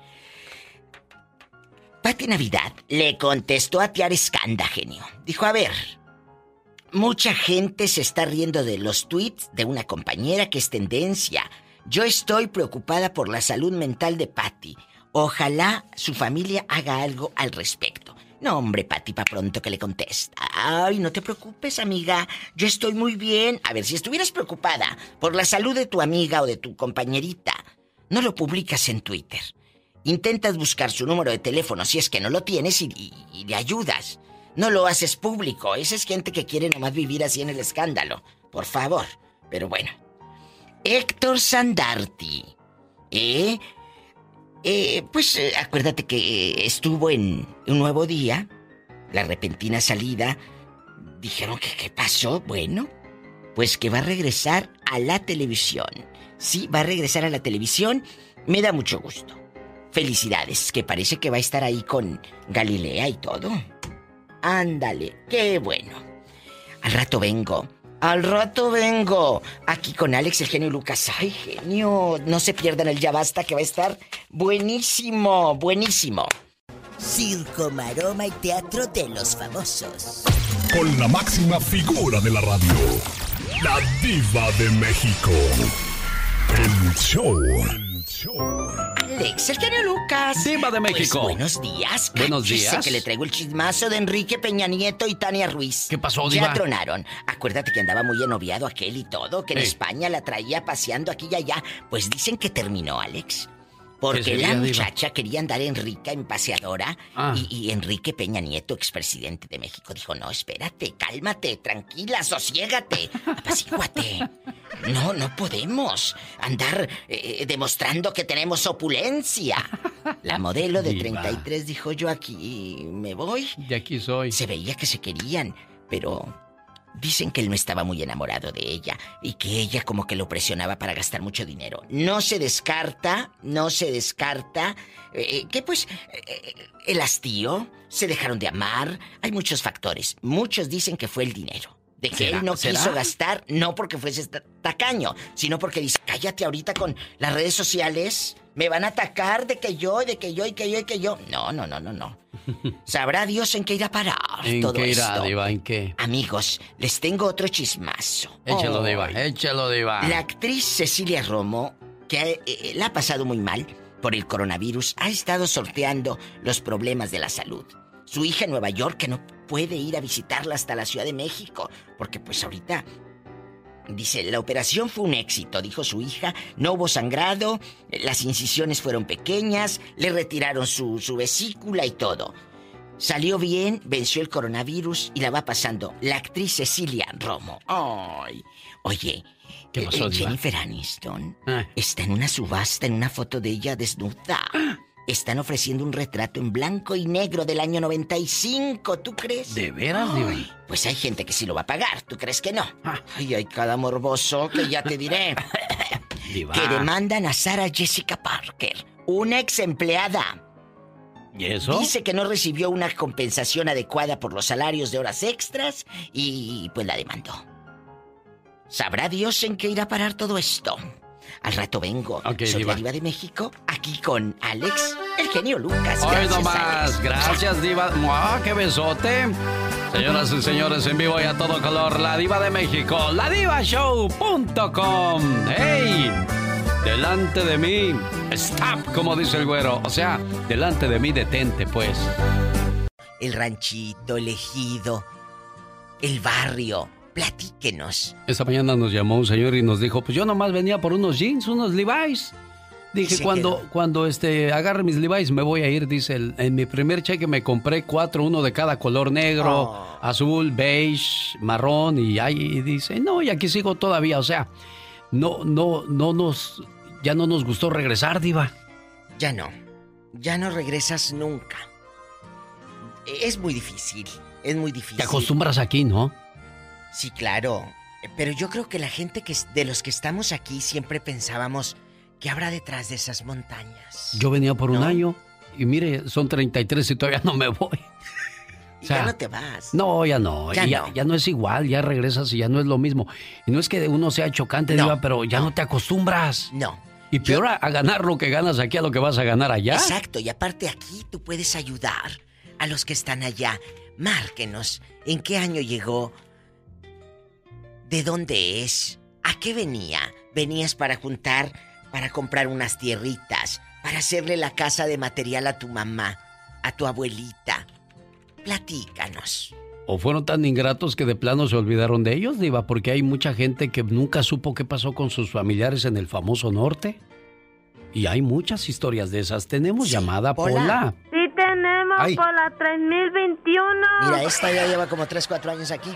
S35: Pati Navidad le contestó a Tiar Escanda, genio. Dijo, a ver, Mucha gente se está riendo de los tweets de una compañera que es tendencia. Yo estoy preocupada por la salud mental de Patty. Ojalá su familia haga algo al respecto. No, hombre, Patty, pa' pronto que le contesta. Ay, no te preocupes, amiga. Yo estoy muy bien. A ver, si estuvieras preocupada por la salud de tu amiga o de tu compañerita, no lo publicas en Twitter. Intentas buscar su número de teléfono si es que no lo tienes y, le ayudas. No lo haces público. Esa es gente que quiere nomás vivir así en el escándalo. Por favor. Pero bueno. Héctor Sandarti. ¿Eh? eh pues eh, acuérdate que eh, estuvo en un nuevo día. La repentina salida. Dijeron que qué pasó. Bueno. Pues que va a regresar a la televisión. Sí, va a regresar a la televisión. Me da mucho gusto. Felicidades, que parece que va a estar ahí con Galilea y todo. Ándale, qué bueno. Al rato vengo. Al rato vengo. Aquí con Alex, el genio Lucas. Ay, genio. No se pierdan el Ya Basta, que va a estar buenísimo, buenísimo. Circo, maroma y teatro de los famosos.
S27: Con la máxima figura de la radio, la diva de México. El show. Show.
S35: Alex, el genio Lucas.
S1: Diva de México.
S35: Pues, buenos días.
S1: Buenos días.
S35: que le traigo el chismazo de Enrique Peña Nieto y Tania Ruiz.
S1: ¿Qué pasó,
S35: Ya
S1: diva?
S35: tronaron. Acuérdate que andaba muy enoviado aquel y todo, que en
S1: Ey.
S35: España la traía paseando aquí y allá. Pues dicen que terminó, Alex. Porque
S1: sería,
S35: la
S1: diva?
S35: muchacha quería andar en rica, en paseadora.
S1: Ah.
S35: Y, y Enrique Peña Nieto, expresidente de México, dijo: No, espérate, cálmate, tranquila, sosiégate, (laughs) apacíguate. No, no podemos andar eh, demostrando que tenemos opulencia. La modelo de
S1: Diva.
S35: 33 dijo: Yo aquí me voy.
S1: Y aquí soy.
S35: Se veía que se querían, pero dicen que él no estaba muy enamorado de ella y que ella como que lo presionaba para gastar mucho dinero. No se descarta, no se descarta eh, que pues eh, el hastío, se dejaron de amar, hay muchos factores. Muchos dicen que fue el dinero. De que él no
S1: ¿Será?
S35: quiso gastar, no porque fuese ta- tacaño, sino porque dice, cállate ahorita con las redes sociales, me van a atacar de que yo, de que yo, y que yo, y que yo. No, no, no, no, no. (laughs) Sabrá Dios en qué irá a parar
S1: ¿En
S35: todo
S1: qué irá,
S35: esto.
S1: diva? ¿En qué?
S35: Amigos, les tengo otro chismazo.
S1: Échalo,
S35: Ay.
S1: diva. Échalo, diva.
S35: La actriz Cecilia Romo, que eh, la ha pasado muy mal por el coronavirus, ha estado sorteando los problemas de la salud. Su hija en Nueva York que no puede ir a visitarla hasta la Ciudad de México, porque pues ahorita Dice, la operación fue un éxito, dijo su hija. No hubo sangrado, las incisiones fueron pequeñas, le retiraron su, su vesícula y todo. Salió bien, venció el coronavirus y la va pasando la actriz Cecilia Romo. Ay, oye,
S1: ¿Qué pasó,
S35: eh,
S1: diva?
S35: Jennifer Aniston
S1: Ah.
S35: está en una subasta en una foto de ella desnuda. Están ofreciendo un retrato en blanco y negro del año 95, ¿tú crees?
S1: ¿De veras, diva?
S35: Ay, Pues hay gente que sí lo va a pagar, ¿tú crees que no? Ay, hay cada morboso que ya te diré. (laughs)
S1: Diva.
S35: que demandan a Sarah Jessica Parker, una ex empleada.
S1: ¿Y eso?
S35: Dice que no recibió una compensación adecuada por los salarios de horas extras y pues la demandó. ¿Sabrá Dios en qué irá a parar todo esto? Al rato vengo.
S1: Ok,
S35: Soy
S1: diva.
S35: la diva de México, aquí con Alex, el genio Lucas.
S1: Hoy nomás. Gracias, Diva. ¡Mua, ¡Qué besote! Señoras y señores, en vivo y a todo color, la Diva de México, ladivashow.com. ¡Hey! Delante de mí, stop, como dice el güero. O sea, delante de mí, detente, pues.
S35: El ranchito, el ejido, el barrio. Platíquenos.
S1: Esta mañana nos llamó un señor y nos dijo, pues yo nomás venía por unos jeans, unos Levi's. Dije, cuando,
S35: quedó.
S1: cuando este, agarre mis Levi's me voy a ir, dice, el- en mi primer cheque me compré cuatro, uno de cada color negro,
S35: Oh.
S1: azul, beige, marrón, y ahí dice, no, y aquí sigo todavía, o sea, no, no, no nos, ya no nos gustó regresar, diva.
S35: Ya no. Ya no regresas nunca. Es muy difícil. Es muy difícil.
S1: Te acostumbras aquí, ¿no?
S35: Sí, claro. Pero yo creo que la gente que de los que estamos aquí siempre pensábamos que habrá detrás de esas montañas.
S1: Yo venía por un año y mire, son 33 y todavía no me voy. (laughs)
S35: Y
S1: O sea,
S35: ya no te vas.
S1: No, ya no.
S35: Ya
S1: Ya,
S35: no.
S1: ya no es igual, ya regresas y ya no es lo mismo. Y no es que uno sea chocante,
S35: No,
S1: Diva, pero ya no. te acostumbras.
S35: No.
S1: Y peor a, a ganar lo que ganas aquí a lo que vas a ganar allá.
S35: Exacto, y aparte aquí tú puedes ayudar a los que están allá. Márquenos en qué año llegó, de dónde es, a qué venía. Venías para juntar, para comprar unas tierritas, para hacerle la casa de material a tu mamá, a tu abuelita. Platícanos.
S1: ¿O fueron tan ingratos que de plano se olvidaron de ellos, Diva? Porque hay mucha gente que nunca supo qué pasó con sus familiares en el famoso norte. Y hay muchas historias de esas. Tenemos llamada
S35: Pola.
S1: Pola.
S37: Sí tenemos
S1: Ay.
S37: por la 3021.
S35: Mira, esta ya lleva como 3, 4 años aquí.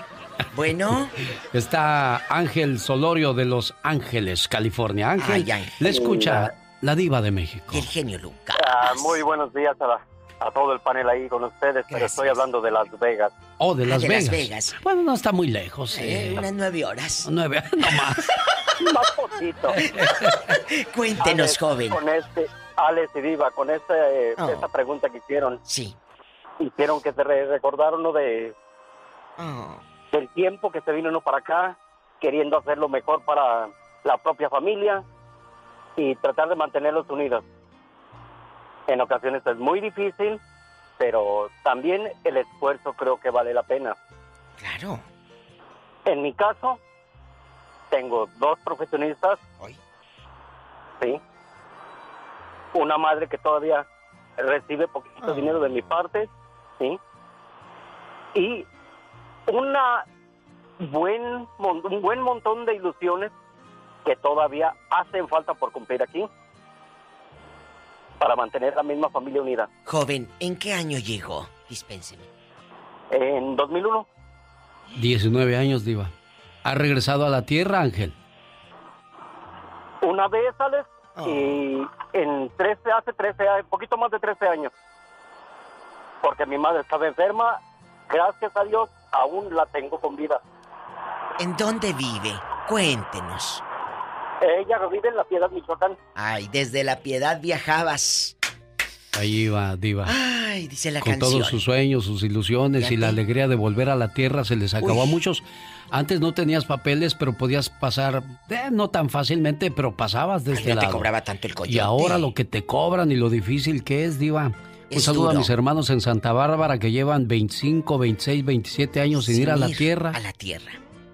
S35: Bueno,
S1: Está Ángel Solorio de Los Ángeles, California. Ángel,
S35: Ay, Ángel.
S1: le escucha la Diva de México.
S35: y el genio Lucas.
S38: Ah, muy buenos días a la a todo el panel ahí con ustedes, pero estoy hablando de Las Vegas.
S1: Oh, de
S35: Ah,
S1: Las
S35: de
S1: Vegas.
S35: Las Vegas.
S1: Bueno, no está muy lejos.
S35: Eh,
S1: eh.
S35: unas nueve horas.
S1: Nueve, (laughs) no más. (laughs)
S38: Más poquito. (laughs)
S35: Cuéntenos,
S38: Alex,
S35: joven.
S38: Con este, Alex y Diva, con este, eh,
S35: Oh.
S38: esta pregunta que hicieron.
S35: Sí.
S38: Hicieron que se re- recordaron lo de
S35: Oh.
S38: Del tiempo que se vino uno para acá, queriendo hacer lo mejor para la propia familia y tratar de mantenerlos unidos. En ocasiones es muy difícil, pero también el esfuerzo creo que vale la pena.
S35: Claro.
S38: En mi caso, tengo dos profesionistas. Sí. Una madre que todavía recibe poquito dinero de mi parte. Sí. Y una buen, mon- un buen montón de ilusiones que todavía hacen falta por cumplir aquí para mantener la misma familia unida.
S35: Joven, ¿en qué año llegó? Dispénseme.
S38: En 2001,
S1: 19 años, Diva. ¿Ha regresado a la tierra, Ángel?
S38: una vez, Alex, y en 13, hace 13 años, poquito más de 13 años, porque mi madre estaba enferma, gracias a Dios, aún la tengo con vida.
S35: ¿En dónde vive? Cuéntenos.
S38: Ella vive en La Piedad, Michoacán.
S35: Ay, desde la piedad viajabas.
S1: Ahí va, Diva.
S35: Ay, dice la
S1: Con
S35: canción.
S1: todos sus sueños, sus ilusiones y la alegría de volver a la tierra se les acabó a muchos. Antes no tenías papeles, pero podías pasar, eh, no tan fácilmente, pero pasabas de
S35: Ay,
S1: este
S35: no te cobraba tanto el coyote.
S1: Y ahora lo que te cobran y lo difícil que es, Diva. Un
S35: Es
S1: saludo
S35: duro.
S1: a mis hermanos en Santa Bárbara que llevan 25, 26, 27 años sin,
S35: Sin
S1: ir a la tierra.
S35: A la tierra.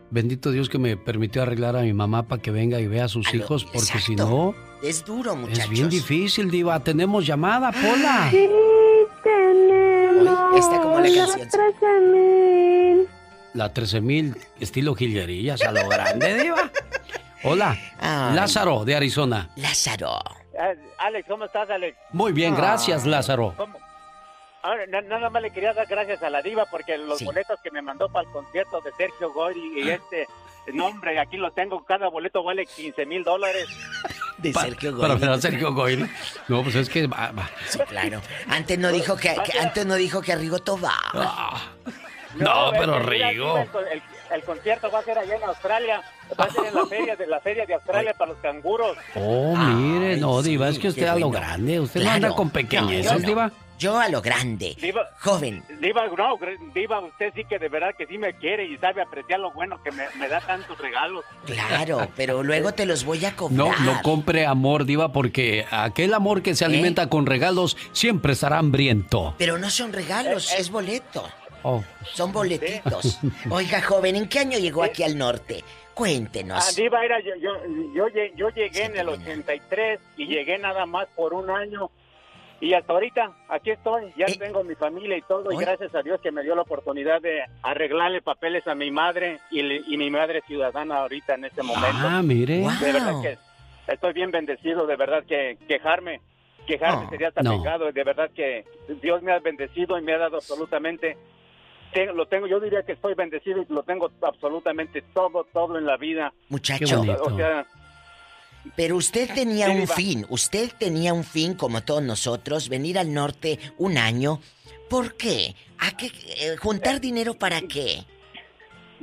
S1: Bendito Dios que me permitió arreglar a mi mamá para que venga y vea a sus hijos, porque si no,
S35: Es duro, muchachos.
S1: es bien difícil, Diva. Tenemos llamada, Pola.
S37: Sí, tenemos.
S35: Hoy está como la canción.
S37: 13,000.
S1: La 13000, estilo jilguerillas a lo grande, Diva. Hola,
S35: Ay.
S1: Lázaro de Arizona.
S35: Lázaro.
S29: Eh, Alex, ¿cómo estás, Alex?
S1: Muy bien, gracias, Lázaro.
S29: ¿Cómo? Ahora, nada más le quería dar gracias a la diva porque los boletos que me mandó para el concierto de Sergio Goy y, y este nombre, aquí lo tengo, cada boleto vale 15 mil dólares. (laughs)
S35: De
S1: Pa-
S35: Sergio
S1: Para
S35: Goy.
S1: ver a Sergio Goy. No, pues es que... va- va.
S35: Sí, claro. Antes no dijo que, que- antes no dijo que Arrigo Tobar.
S1: No, pero Rigo.
S29: El, el- el concierto va a ser allá en Australia, va a ser en la (laughs) feria de la feria de Australia para los canguros.
S1: Oh, mire, no,
S35: sí,
S1: Diva, es que usted a lo
S35: bueno.
S1: grande. Usted no anda con pequeñeces,
S29: No, no.
S1: Diva.
S35: Yo a lo grande.
S29: Diva,
S35: Joven.
S29: Diva, no, Diva, usted sí que de verdad que sí me quiere y sabe apreciar lo bueno que me, me da tantos regalos.
S35: Claro, (laughs) pero luego te los voy a cobrar.
S1: No, no compre amor, Diva, porque aquel amor que se alimenta con regalos siempre estará hambriento.
S35: Pero no son regalos, es boleto.
S1: Oh.
S35: Son boletitos. Oiga, joven, ¿en qué año llegó aquí al norte?
S29: Ah,
S35: Cuéntenos.
S29: Diva, era, yo, yo, yo, lle- yo llegué en el 83 y llegué nada más por un año. Y hasta ahorita, aquí estoy, ya tengo mi familia y todo, y gracias a Dios que me dio la oportunidad de arreglarle papeles a mi madre y, le- y mi madre ciudadana ahorita en este momento.
S1: Ah, mire.
S29: De verdad que estoy bien bendecido, de verdad que quejarme, quejarme
S1: Oh,
S29: sería hasta
S1: no.
S29: pecado, de verdad que Dios me ha bendecido y me ha dado absolutamente, te- lo tengo, yo diría que estoy bendecido y lo tengo absolutamente todo, todo en la vida.
S35: Muchacho.
S29: O sea,
S35: Pero usted tenía
S29: Sí,
S35: un fin, usted tenía un fin como todos nosotros, venir al norte un año. ¿Por qué? ¿A qué? eh, ¿Juntar dinero para qué?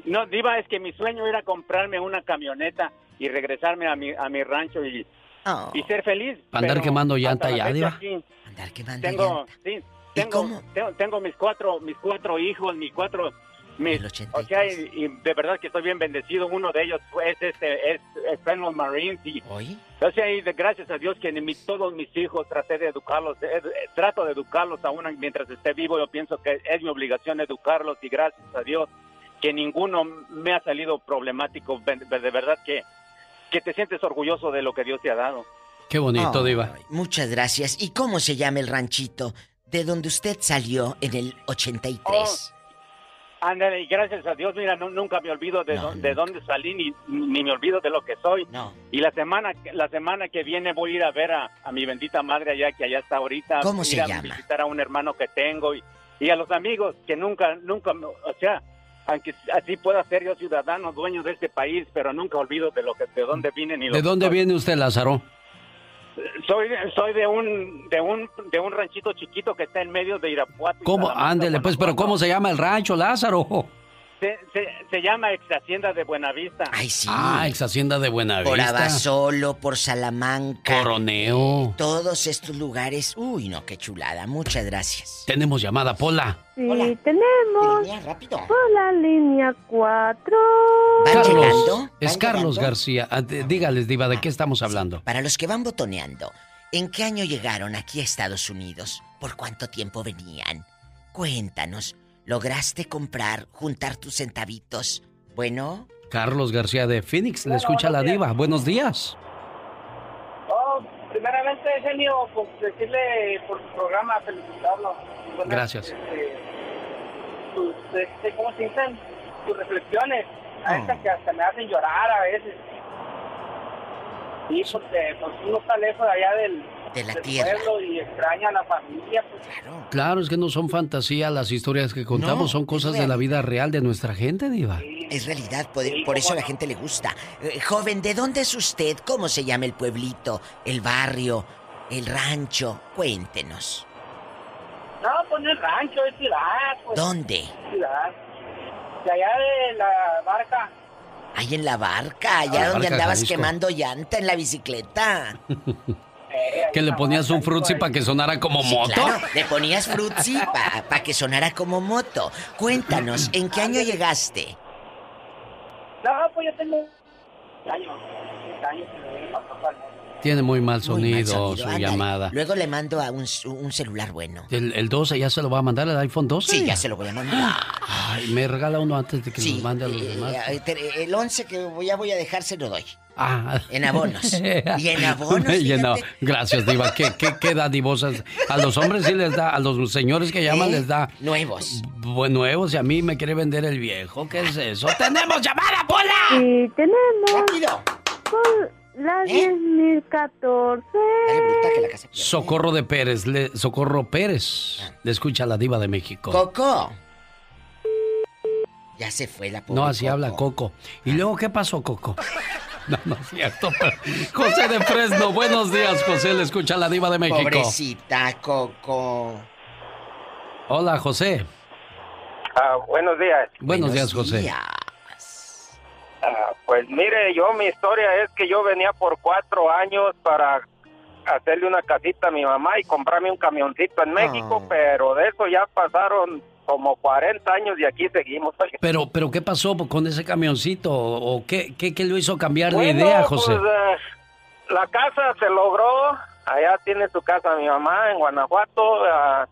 S29: no, Diva, es que mi sueño era comprarme una camioneta y regresarme a mi, a mi rancho y,
S35: Oh.
S29: y ser feliz.
S1: Andar quemando llanta ya, Diva.
S29: aquí
S35: Andar quemando
S29: Tengo, sí, tengo, tengo, tengo mis cuatro, mis cuatro hijos, mis cuatro, mis, o sea, y, y de verdad que estoy bien bendecido. Uno de ellos es este, es, está en los Marines y, o sea, y de, gracias a Dios que ni mi- todos mis hijos traté de educarlos, eh, eh, trato de educarlos aún mientras esté vivo. Yo pienso que es mi obligación educarlos y gracias a Dios que ninguno me ha salido problemático. De, verdad que, que te sientes orgulloso de lo que Dios te ha dado.
S1: Qué bonito,
S35: Ay,
S1: Diva.
S35: Muchas gracias. ¿Y cómo se llama el ranchito de donde usted salió en el 83?
S29: Ándale, y gracias a Dios, mira, nu- nunca me olvido de, dó- de dónde salí, ni, ni me olvido de lo que soy. Y la semana la semana que viene voy a ir a ver a, a mi bendita madre allá, que allá está ahorita.
S35: ¿Cómo
S29: ir
S35: se
S29: a
S35: llama?
S29: visitar a un hermano que tengo y, y a los amigos que nunca, nunca, o sea, aunque así pueda ser yo ciudadano, dueño de este país, pero nunca olvido de lo que, de dónde vine ni lo
S1: ¿De
S29: que
S1: dónde
S29: soy.
S1: viene usted, Lázaro?
S29: Soy
S39: Soy, de un de un de un ranchito chiquito que está en medio de Irapuato.
S1: ¿Cómo? Ándele, pues, pero ¿cómo se llama el rancho, Lázaro?
S39: Se, se, se llama Ex Hacienda de Buenavista.
S35: Ay, sí.
S1: Ah, ex hacienda de
S35: Por
S1: Buenavista.
S35: Abasolo, por Salamanca.
S1: Coroneo.
S35: Todos estos lugares. Uy, no, qué chulada. Muchas gracias.
S1: Tenemos llamada, Pola.
S37: Sí, tenemos por la línea 4.
S1: Carlos. Es Carlos García. Ah, Dígales, Diva, ¿de qué estamos hablando?
S35: Para los que van botoneando, ¿en qué año llegaron aquí a Estados Unidos? ¿Por cuánto tiempo venían? Cuéntanos, ¿lograste comprar, juntar tus centavitos? Bueno,
S1: Carlos García de Phoenix, le escucha la Diva. Buenos días.
S29: Oh, primeramente, genio, pues decirle por su programa, felicitarlo. Buenas,
S1: Gracias.
S29: este, sus, este, ¿cómo se dicen? Sus reflexiones. A estas que hasta me hacen llorar a veces. Sí, porque pues, uno está lejos allá del,
S35: De la
S29: del
S35: tierra.
S29: pueblo y extraña a la familia. Pues.
S1: Claro, es que no son fantasía las historias que contamos,
S35: No,
S1: son cosas de la vida real de nuestra gente, Diva.
S35: es realidad, por, por eso a la gente le gusta. Eh, joven, ¿de dónde es usted? ¿Cómo se llama el pueblito, el barrio, el rancho? Cuéntenos.
S29: No, pues no es rancho, es ciudad. Pues,
S35: ¿Dónde?
S29: Ciudad. De allá de la barca.
S35: Ahí en la barca, allá
S1: La
S35: donde
S1: barca,
S35: andabas
S1: Jalisco.
S35: quemando llanta en la bicicleta. (laughs)
S1: Que le ponías un frutzi para que sonara como
S35: Sí,
S1: moto.
S35: claro, le ponías frutzi para que sonara como moto. Cuéntanos, ¿en qué año llegaste?
S29: No, pues yo tengo años. años.
S1: Tiene muy mal
S35: Muy mal
S1: sonido,
S35: sonido,
S1: su
S35: ándale.
S1: llamada.
S35: Luego le mando a un, un celular bueno.
S1: El, el 12 ya se lo va a mandar, el iPhone 12.
S35: Sí, ya se lo voy a mandar.
S1: Ay, me regala uno antes de que
S35: Sí,
S1: nos mande a los
S35: eh,
S1: demás.
S35: eh, el 11 que ya voy a dejar se lo doy.
S1: Ah. (laughs)
S35: En abonos. Y en abonos.
S1: Gracias, Diva. ¿Qué, qué, qué dadivosas? A los hombres sí les da, a los señores que llaman
S35: ¿Eh?
S1: les da.
S35: Nuevos.
S1: Pues nuevos y a mí me quiere vender el viejo. ¿Qué es eso? (laughs) ¡Tenemos llamada, Pola!
S37: Sí, tenemos
S35: ¡Rápido!
S37: por la 10014.
S1: Socorro de Pérez, le- Socorro Pérez. Le escucha la Diva de México.
S35: Coco. Ya se fue la pobre
S1: No, así habla Coco. ¿Y luego qué pasó, Coco? (laughs) No, no es cierto. José de Fresno, buenos días, José. Le escucha la Diva de México.
S35: Pobrecita Coco.
S1: Hola, José.
S39: Ah, buenos días.
S1: Buenos, días, José.
S39: Ah, pues mire, yo mi historia es que yo venía por cuatro años para hacerle una casita a mi mamá y comprarme un camioncito en México, pero de eso ya pasaron como 40 años y aquí seguimos. (laughs)
S1: Pero, pero ¿qué pasó con ese camioncito? ¿O qué, qué, qué lo hizo cambiar de
S39: Bueno,
S1: idea, José?
S39: pues, eh, la casa se logró, allá tiene su casa mi mamá en Guanajuato. ah,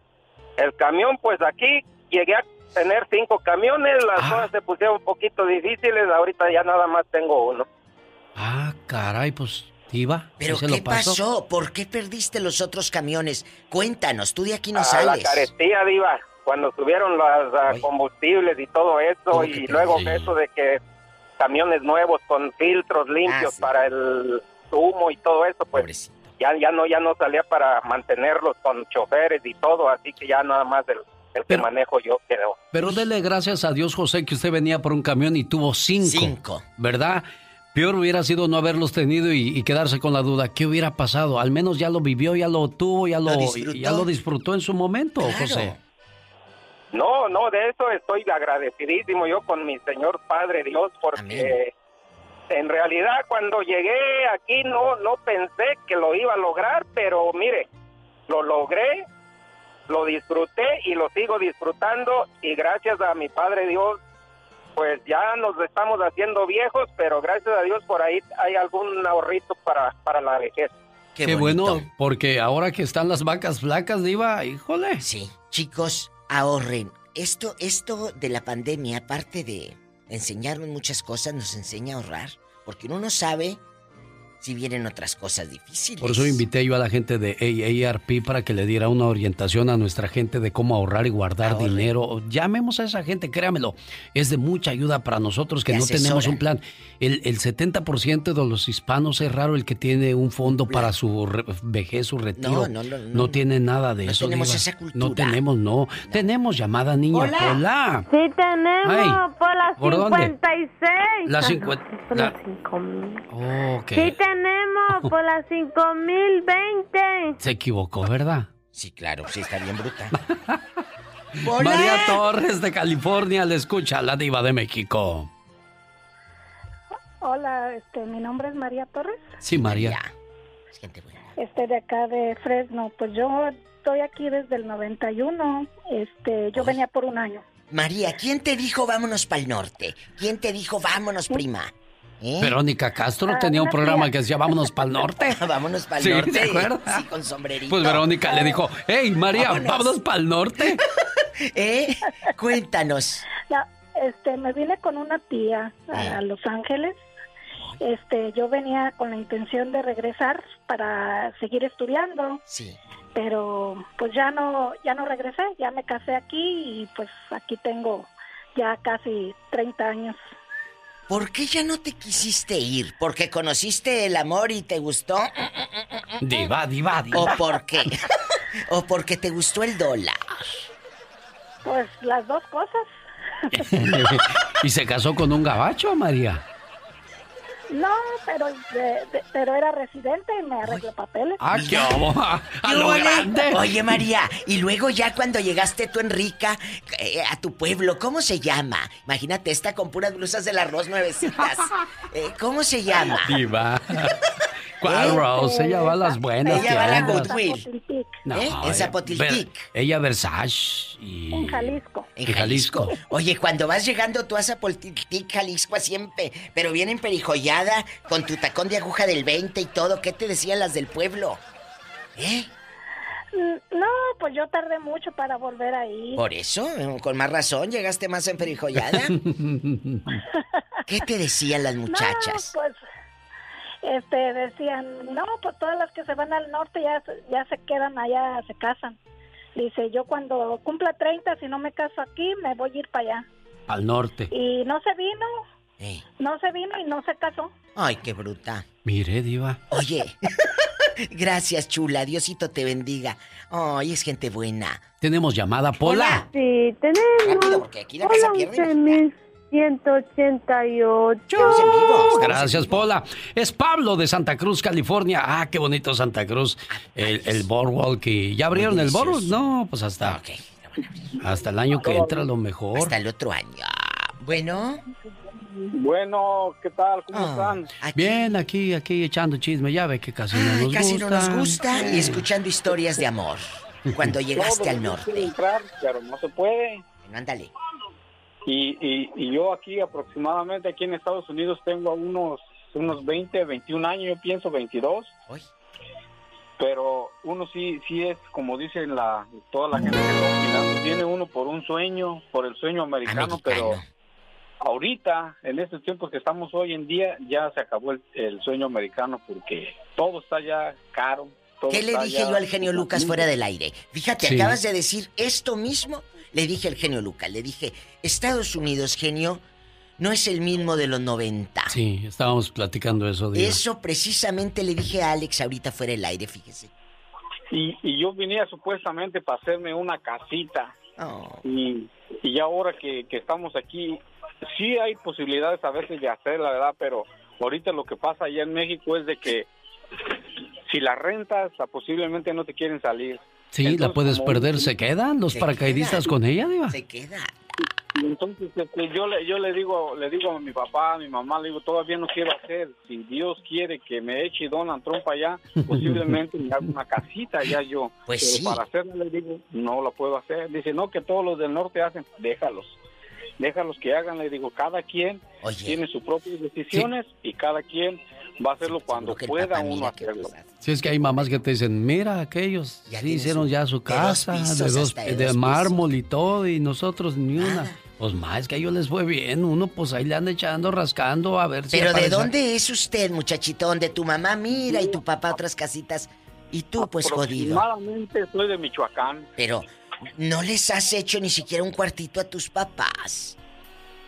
S39: el camión, pues aquí llegué a tener cinco camiones, las cosas se pusieron un poquito difíciles, ahorita ya nada más tengo uno.
S1: Ah, caray, pues, Diva.
S35: ¿Pero
S1: ¿se
S35: qué
S1: lo pasó?
S35: pasó? ¿Por qué perdiste los otros camiones? Cuéntanos, tú de aquí no
S39: Ah,
S35: sales.
S39: La carestía, Diva, cuando subieron los ah, combustibles y todo eso, y luego eso de que camiones nuevos con filtros
S35: Ah,
S39: limpios para el humo y todo eso, pues ya, ya no ya no salía para mantenerlos con choferes y todo, así que ya nada más el, el que manejo yo quedó.
S1: Pero dele gracias a Dios, José, que usted venía por un camión y tuvo cinco.
S35: Cinco.
S1: ¿Verdad? Peor hubiera sido no haberlos tenido y, y quedarse con la duda. ¿Qué hubiera pasado? Al menos ya lo vivió, ya lo tuvo, ya lo,
S39: disfrutó.
S1: ya lo disfrutó en su momento, José.
S39: No, no, de eso estoy agradecidísimo yo con mi Señor Padre Dios porque en realidad cuando llegué aquí no no pensé que lo iba a lograr, pero mire, lo logré, lo disfruté y lo sigo disfrutando y gracias a mi Padre Dios pues ya nos estamos haciendo viejos, pero gracias a Dios por ahí hay algún ahorrito para para la vejez.
S1: Qué, bueno, porque ahora que están las vacas flacas, Diva, híjole.
S35: Sí, chicos, ahorren. Esto, esto de la pandemia, aparte de enseñarnos muchas cosas, nos enseña a ahorrar. Porque uno no sabe si vienen otras cosas difíciles.
S1: Por eso invité yo a la gente de AARP para que le diera una orientación a nuestra gente de cómo ahorrar y guardar dinero. Llamemos a esa gente, créamelo. Es de mucha ayuda para nosotros que
S35: Te
S1: no tenemos un plan. El, el 70% de los hispanos es raro el que tiene un fondo para su re- vejez, su retiro.
S35: No, no, no, no.
S1: tiene nada de
S35: No
S1: eso.
S35: tenemos
S1: Diva.
S35: esa cultura.
S1: No tenemos, no. Tenemos llamada, niña.
S37: Hola.
S1: Hola.
S37: Sí, tenemos
S1: Ay,
S37: por la
S1: ¿por dónde?
S37: 56.
S1: La 50.
S37: Son
S1: la-. Oh, ok.
S37: Sí, tenemos tenemos (laughs) por las 5020.
S1: Se equivocó, ¿verdad?
S35: Sí, claro, sí está bien bruta. (laughs)
S1: María Torres de California le escucha a la diva de México.
S40: Hola, este, mi nombre es María Torres.
S1: Sí, María.
S40: Este de acá de Fresno. Pues yo estoy aquí desde el 91. Este, yo venía por un año.
S35: María, ¿quién te dijo vámonos para el norte? ¿Quién te dijo vámonos, prima? ¿Eh?
S1: Verónica Castro
S40: Ah,
S1: tenía un programa
S40: tía.
S1: que decía vámonos para el norte. (laughs)
S35: vámonos para el
S1: Sí,
S35: norte.
S1: ¿te acuerdas?
S35: Sí, con sombrerito.
S1: Pues Verónica le dijo, hey María,
S35: Vámonos.
S1: vámonos para el norte. (laughs)
S35: ¿Eh? Cuéntanos.
S40: Este, me vine con una tía a, a Los Ángeles. Este, yo venía con la intención de regresar para seguir estudiando.
S35: Sí.
S40: Pero pues ya no, ya no regresé, ya me casé aquí y pues aquí tengo ya casi 30 años.
S35: ¿Por qué ya no te quisiste ir? ¿Porque conociste el amor y te gustó?
S1: Diva, diva, diva.
S35: ¿O por qué? ¿O porque te gustó el dólar?
S40: Pues las dos cosas. (laughs)
S1: ¿Y se casó con un gabacho, María?
S40: No, pero de- de- pero era residente y me arregló papeles.
S1: Ah, qué obo, (laughs) a, lo grande.
S35: Oye, María, y luego ya cuando llegaste tú, Enrica, eh, a tu pueblo, ¿cómo se llama? Imagínate esta con puras blusas del arroz nuevecitas. (laughs) Eh, ¿Cómo se llama?
S1: Diva. (laughs) ¿Cuál Rose? Ella va a las buenas
S35: Ella va a la. Goodwill.
S1: No,
S35: ¿Eh? En
S1: ella-
S35: Zapotiltic.
S1: Ella Versace y...
S40: En Jalisco.
S1: En Jalisco.
S35: Oye, cuando vas llegando tú a Zapotiltic, Jalisco, siempre, pero bien emperijollada, con tu tacón de aguja del 20 y todo, ¿qué te decían las del pueblo? ¿Eh?
S40: Mm, No, pues yo tardé mucho para volver ahí.
S35: Por eso, con más razón, llegaste más emperijollada. (laughs) ¿Qué te decían las muchachas?
S40: No, pues, este, decían, no, pues todas las que se van al norte ya, se- ya se quedan allá, se casan. Dice, yo cuando cumpla 30, si no me caso aquí, me voy a ir para allá.
S1: Al norte.
S40: Y no se vino,
S35: Eh.
S40: no se vino y no se casó.
S35: Ay, qué bruta.
S1: Mire, Diva.
S35: Oye, (laughs) gracias, chula. Diosito te bendiga. Ay, es gente buena.
S1: Tenemos llamada, Pola.
S37: Sí, tenemos.
S35: porque aquí la casa
S37: Hola,
S35: pierde
S37: 11188.
S1: Gracias, Pola. Es Pablo de Santa Cruz, California. Ah, qué bonito Santa Cruz. El, el Boardwalk. y- ¿Ya abrieron el Boardwalk? No, pues hasta... Hasta el año que entra, a lo mejor.
S35: Hasta el otro año. Bueno.
S41: Bueno, ¿qué tal? ¿Cómo están?
S1: Bien, aquí, aquí echando chisme. Ya ve que casi no nos
S35: Casi
S1: gusta.
S35: no nos gusta y escuchando historias de amor. Cuando (laughs) llegaste al norte.
S41: entrar, pero no se puede.
S35: Bueno, ándale.
S41: Y, y, y yo aquí aproximadamente, aquí en Estados Unidos, tengo unos, unos 20, 21 años, yo pienso 22. Pero uno sí, sí es, como dicen la, toda la gente que está opinando, tiene uno por un sueño, por el sueño americano, pero ahorita, en estos tiempos que estamos hoy en día, ya se acabó el, el sueño americano porque todo está ya caro. todo
S35: ¿Qué le dije
S41: ya-
S35: yo al genio Lucas fuera del aire? Fíjate,
S1: Sí.
S35: acabas de decir esto mismo. Le dije al genio Lucas, le dije, Estados Unidos, genio, no es el mismo de los 90.
S1: Sí, estábamos platicando eso, Diva.
S35: Eso precisamente le dije a Alex ahorita fuera del aire, fíjese.
S41: Y, y yo venía supuestamente para hacerme una casita. Y, y ya ahora que, que estamos aquí, sí hay posibilidades a veces de hacer, la verdad, pero ahorita lo que pasa allá en México es de que si la rentas, posiblemente no te quieren salir.
S1: Sí, la puedes perder. ¿Se quedan los
S41: Se
S1: paracaidistas con ella, Diva?
S35: Se queda.
S41: Y entonces este, yo le yo le digo le digo a mi papá a mi mamá le digo todavía no quiero hacer si Dios quiere que me eche Donald Trump allá (laughs) posiblemente me haga una casita allá yo
S35: Pues
S41: pero
S35: sí.
S41: para hacerlo le digo no la puedo hacer dice no que todos los del norte hacen déjalos déjalos que hagan le digo cada quien tiene sus propias decisiones y cada quien va a hacerlo cuando pueda uno hacerlo
S1: Si es que hay mamás que te dicen, mira, aquellos sí hicieron ya su casa,
S41: pisos,
S1: de, dos,
S41: de
S1: de mármol y todo, y nosotros ni una. Pues más, es que a ellos les fue bien, uno pues ahí le anda echando, rascando, a ver si
S35: Pero ¿de dónde es usted, muchachito? Donde tu mamá mira y tu papá otras casitas. Y tú, pues jodido.
S41: aproximadamente soy de Michoacán
S35: Pero no les has hecho ni siquiera un cuartito a tus papás.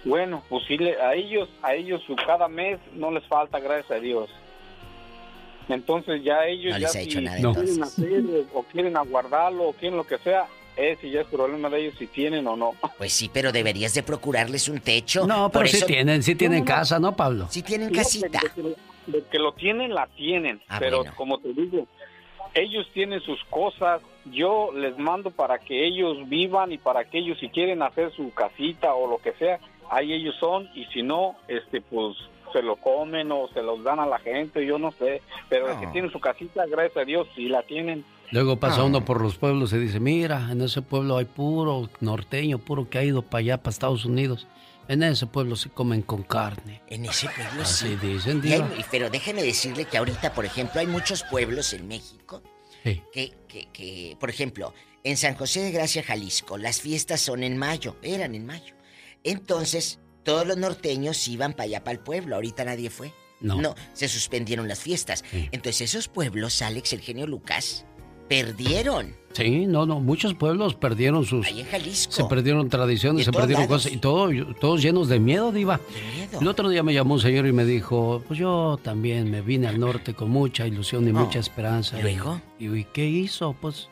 S41: Bueno, pues sí, le- a ellos, a ellos su cada mes no les falta, gracias a Dios. Entonces ya ellos
S35: No
S41: ya
S35: les hecho
S41: si
S35: nada,
S41: quieren hacer o quieren aguardarlo o quieren lo que sea, ese ya es problema de ellos si tienen o no.
S35: Pues sí, pero deberías de procurarles un techo.
S1: No, pero
S35: Por
S1: sí
S35: eso-
S1: tienen, sí tienen casa, ¿no, Pablo?
S35: Sí tienen casita.
S41: de que lo tienen, la tienen.
S35: Ah,
S41: pero
S35: bueno.
S41: como te digo, ellos tienen sus cosas. Yo les mando para que ellos vivan y para que ellos si quieren hacer su casita o lo que sea, ahí ellos son. Y si no, este, pues se lo comen o se los dan a la gente, yo no sé. Pero el que
S1: No.
S41: tiene su casita, gracias a Dios, sí la tienen.
S1: Luego pasa
S41: Ah.
S1: uno por los pueblos y dice, mira, en ese pueblo hay puro norteño, puro que ha ido para allá, para Estados Unidos. En ese pueblo se comen con carne.
S35: En ese pueblo
S1: Así
S35: sí.
S1: dicen,
S35: Y hay- pero déjeme decirle que ahorita, por ejemplo, hay muchos pueblos en México
S1: Sí.
S35: que, que, que, por ejemplo, en San José de Gracia, Jalisco, las fiestas son en mayo, eran en mayo. Entonces, todos los norteños iban para allá, para el pueblo. Ahorita nadie fue.
S1: No.
S35: se suspendieron las fiestas. Entonces, esos pueblos, Alex, el genio Lucas, perdieron.
S1: Sí, no, no, muchos pueblos perdieron sus...
S35: Ahí en Jalisco.
S1: Se perdieron tradiciones, se perdieron
S35: lados.
S1: cosas y todo, todos llenos de miedo, Diva.
S35: miedo.
S1: El otro día me llamó un señor y me dijo, pues yo también me vine al norte con mucha ilusión y
S35: Oh.
S1: mucha esperanza.
S35: ¿Y luego?
S1: Y, y ¿qué hizo? Pues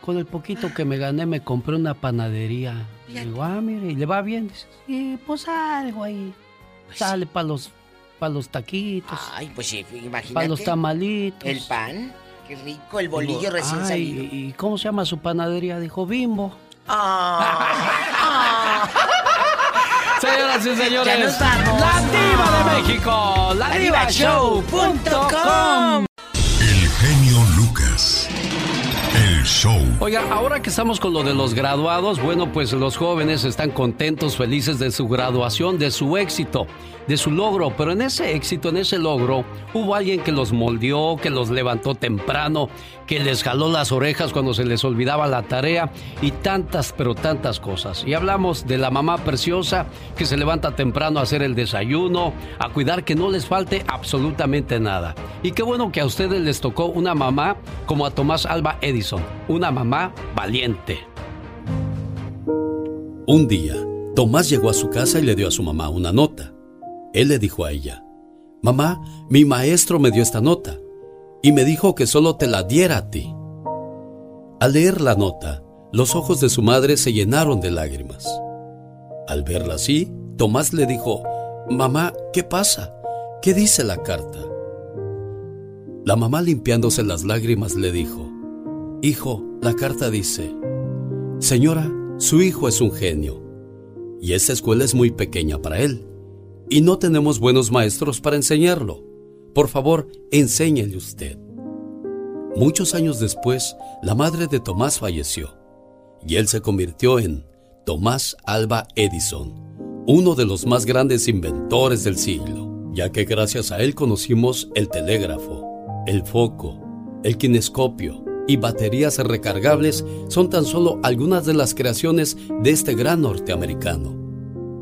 S1: con el poquito que me gané me compré una panadería. Y digo, ah, mire, ¿y le va bien? Sí, pues algo ahí. Sale para los, para los taquitos,
S35: Ay, pues sí, imagínate.
S1: para los tamalitos.
S35: El pan, qué rico, el bolillo
S1: Digo,
S35: recién
S1: "Ay,
S35: salido.
S1: ¿Y cómo se llama su panadería? Dijo, Bimbo. (laughs) Señoras y señores,
S35: Ya nos vamos.
S1: la diva de México, la
S35: Ladivashow.com.
S27: El genio. Show.
S1: Oiga, ahora que estamos con lo de los graduados, bueno, pues los jóvenes están contentos, felices de su graduación, de su éxito, de su logro, pero en ese éxito, en ese logro, hubo alguien que los moldeó, que los levantó temprano, que les jaló las orejas cuando se les olvidaba la tarea y tantas, pero tantas cosas. Y hablamos de la mamá preciosa que se levanta temprano a hacer el desayuno, a cuidar que no les falte absolutamente nada. Y qué bueno que a ustedes les tocó una mamá como a Tomás Alba Edison, una mamá valiente. Un día, Tomás llegó a su casa y le dio a su mamá una nota. Él le dijo a ella, Mamá, mi maestro me dio esta nota y me dijo que solo te la diera a ti. Al leer la nota, los ojos de su madre se llenaron de lágrimas. Al verla así, Tomás le dijo, Mamá, ¿qué pasa? ¿Qué dice la carta? La mamá limpiándose las lágrimas le dijo, Hijo, la carta dice, Señora, su hijo es un genio, y esta escuela es muy pequeña para él, y no tenemos buenos maestros para enseñarlo. Por favor, enséñele usted. Muchos años después, la madre de Tomás falleció, y él se convirtió en Tomás Alba Edison, uno de los más grandes inventores del siglo, ya que gracias a él conocimos el telégrafo, el foco, el kinescopio y baterías recargables son tan solo algunas de las creaciones de este gran norteamericano.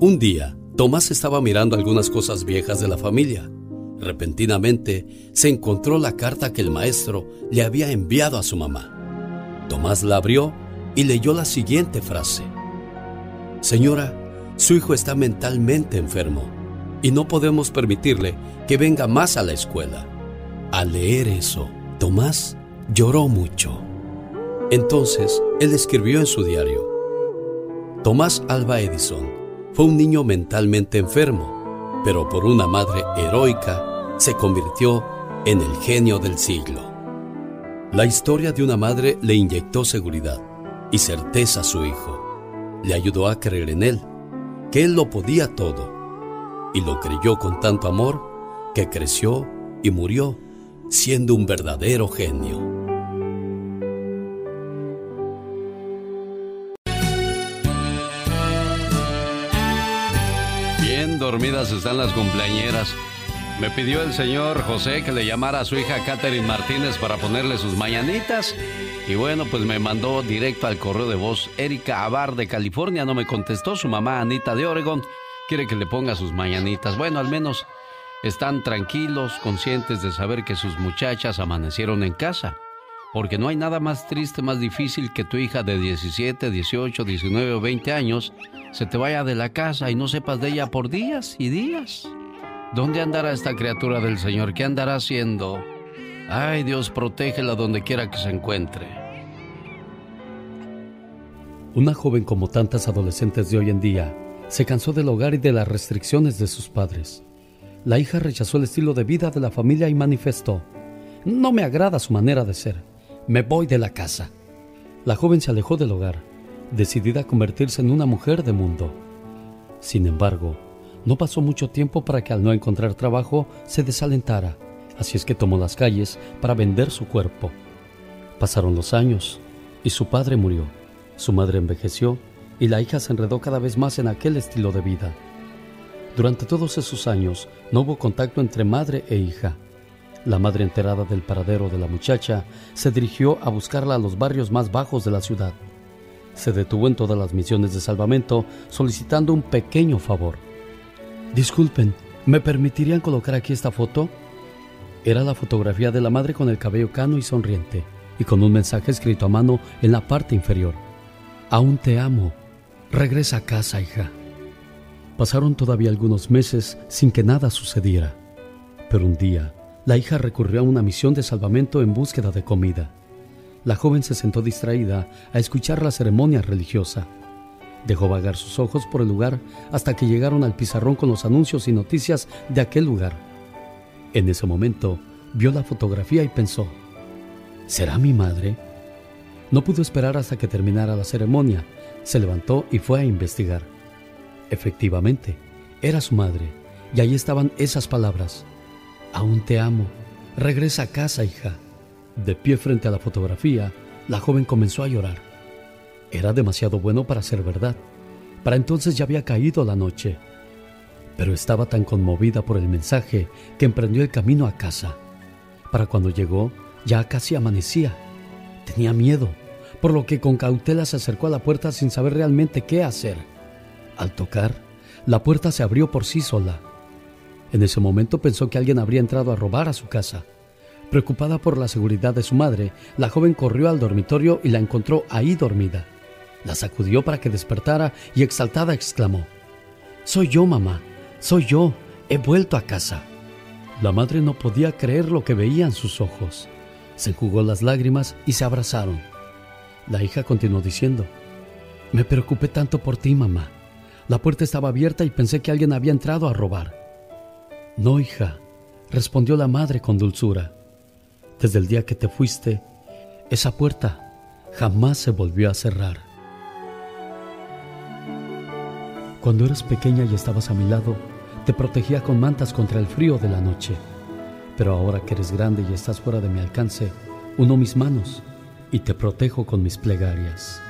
S1: Un día, Tomás estaba mirando algunas cosas viejas de la familia. Repentinamente, se encontró la carta que el maestro le había enviado a su mamá. Tomás la abrió y leyó la siguiente frase. Señora, su hijo está mentalmente enfermo y no podemos permitirle que venga más a la escuela. Al leer eso, Tomás lloró mucho. Entonces, él escribió en su diario, Tomás Alba Edison fue un niño mentalmente enfermo, pero por una madre heroica se convirtió en el genio del siglo. La historia de una madre le inyectó seguridad y certeza a su hijo. Le ayudó a creer en él, que él lo podía todo, y lo creyó con tanto amor que creció y murió siendo un verdadero genio. Dormidas están las cumpleañeras. Me pidió el señor José que le llamara a su hija Catherine Martínez para ponerle sus mañanitas. Y bueno, pues me mandó directo al correo de voz. Erika Abar de California no me contestó. Su mamá Anita de Oregon quiere que le ponga sus mañanitas. Bueno, al menos están tranquilos, conscientes de saber que sus muchachas amanecieron en casa. Porque no hay nada más triste, más difícil que tu hija de 17, 18, 19 o 20 años se te vaya de la casa y no sepas de ella por días y días. ¿Dónde andará esta criatura del Señor? ¿Qué andará haciendo? Ay, Dios, protégela donde quiera que se encuentre. Una joven como tantas adolescentes de hoy en día se cansó del hogar y de las restricciones de sus padres. La hija rechazó el estilo de vida de la familia y manifestó, no me agrada su manera de ser, me voy de la casa. La joven se alejó del hogar, decidida a convertirse en una mujer de mundo. Sin embargo, no pasó mucho tiempo para que al no encontrar trabajo se desalentara, así es que tomó las calles para vender su cuerpo. Pasaron los años y su padre murió, su madre envejeció y la hija se enredó cada vez más en aquel estilo de vida. Durante todos esos años no hubo contacto entre madre e hija. La madre enterada del paradero de la muchacha se dirigió a buscarla a los barrios más bajos de la ciudad. Se detuvo en todas las misiones de salvamento solicitando un pequeño favor. Disculpen, ¿me permitirían colocar aquí esta foto? Era la fotografía de la madre con el cabello cano y sonriente, y con un mensaje escrito a mano en la parte inferior. Aún te amo. Regresa a casa, hija. Pasaron todavía algunos meses sin que nada sucediera, pero un día la hija recurrió a una misión de salvamento en búsqueda de comida. La joven se sentó distraída a escuchar la ceremonia religiosa. Dejó vagar sus ojos por el lugar hasta que llegaron al pizarrón con los anuncios y noticias de aquel lugar. En ese momento vio la fotografía y pensó, ¿será mi madre? No pudo esperar hasta que terminara la ceremonia. Se levantó y fue a investigar. Efectivamente, era su madre, y ahí estaban esas palabras. Aún te amo. Regresa a casa, hija. De pie frente a la fotografía, la joven comenzó a llorar. Era demasiado bueno para ser verdad. Para entonces ya había caído la noche. Pero estaba tan conmovida por el mensaje que emprendió el camino a casa. Para cuando llegó, ya casi amanecía. Tenía miedo, por lo que con cautela se acercó a la puerta sin saber realmente qué hacer. Al tocar, la puerta se abrió por sí sola. En ese momento pensó que alguien habría entrado a robar a su casa. Preocupada por la seguridad de su madre, la joven corrió al dormitorio y la encontró ahí dormida. La sacudió para que despertara y exaltada exclamó, Soy yo, mamá, soy yo, he vuelto a casa. La madre no podía creer lo que veía en sus ojos. Se enjugó las lágrimas y se abrazaron. La hija continuó diciendo, Me preocupé tanto por ti, mamá. La puerta estaba abierta y pensé que alguien había entrado a robar. No, hija, respondió la madre con dulzura. Desde el día que te fuiste, esa puerta jamás se volvió a cerrar. Cuando eras pequeña y estabas a mi lado, te protegía con mantas contra el frío de la noche. Pero ahora que eres grande y estás fuera de mi alcance, uno mis manos y te protejo con mis plegarias.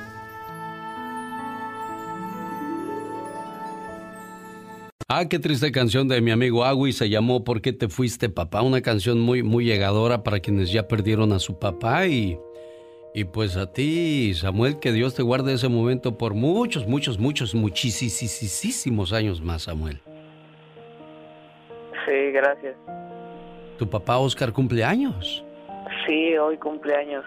S42: Ah, qué triste canción de mi amigo Agui se llamó ¿Por qué te fuiste, papá? Una canción muy, muy llegadora para quienes ya perdieron a su papá y, y pues a ti, Samuel, que Dios te guarde ese momento por muchos, muchos, muchos, muchísimos años más, Samuel.
S43: Sí, gracias.
S42: ¿Tu papá Oscar cumple años?
S43: Sí, hoy cumpleaños.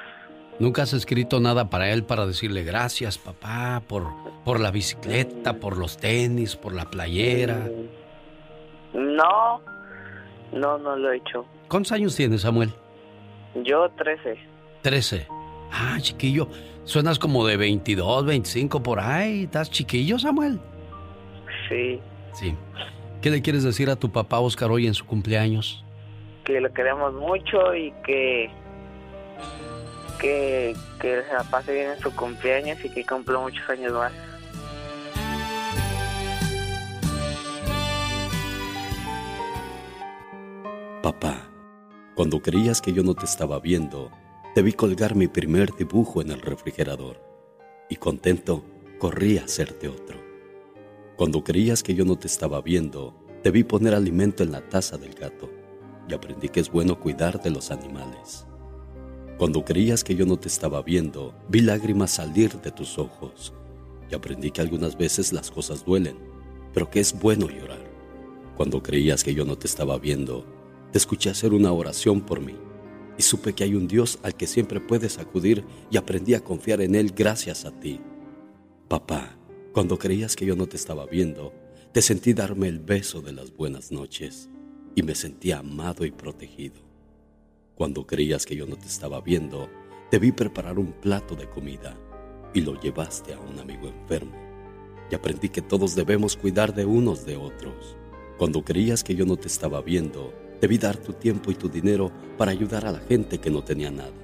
S42: ¿Nunca has escrito nada para él para decirle gracias, papá, por, por la bicicleta, por los tenis, por la playera?
S43: No, no, no lo he hecho.
S42: ¿Cuántos años tienes, Samuel?
S43: Yo 13.
S42: 13. Ah, chiquillo. Suenas como de 22, 25 por ahí. ¿Estás chiquillo, Samuel?
S43: Sí.
S42: Sí. ¿Qué le quieres decir a tu papá Oscar hoy en su cumpleaños?
S43: Que lo queremos mucho y que que, que la en su cumpleaños y que cumpla muchos años más.
S44: Papá, cuando creías que yo no te estaba viendo, te vi colgar mi primer dibujo en el refrigerador y contento corrí a hacerte otro. Cuando creías que yo no te estaba viendo, te vi poner alimento en la taza del gato y aprendí que es bueno cuidar de los animales. Cuando creías que yo no te estaba viendo, vi lágrimas salir de tus ojos y aprendí que algunas veces las cosas duelen, pero que es bueno llorar. Cuando creías que yo no te estaba viendo, te escuché hacer una oración por mí y supe que hay un Dios al que siempre puedes acudir y aprendí a confiar en Él gracias a ti. Papá, cuando creías que yo no te estaba viendo, te sentí darme el beso de las buenas noches y me sentí amado y protegido. Cuando creías que yo no te estaba viendo, te vi preparar un plato de comida y lo llevaste a un amigo enfermo. Y aprendí que todos debemos cuidar de unos de otros. Cuando creías que yo no te estaba viendo, debí dar tu tiempo y tu dinero para ayudar a la gente que no tenía nada.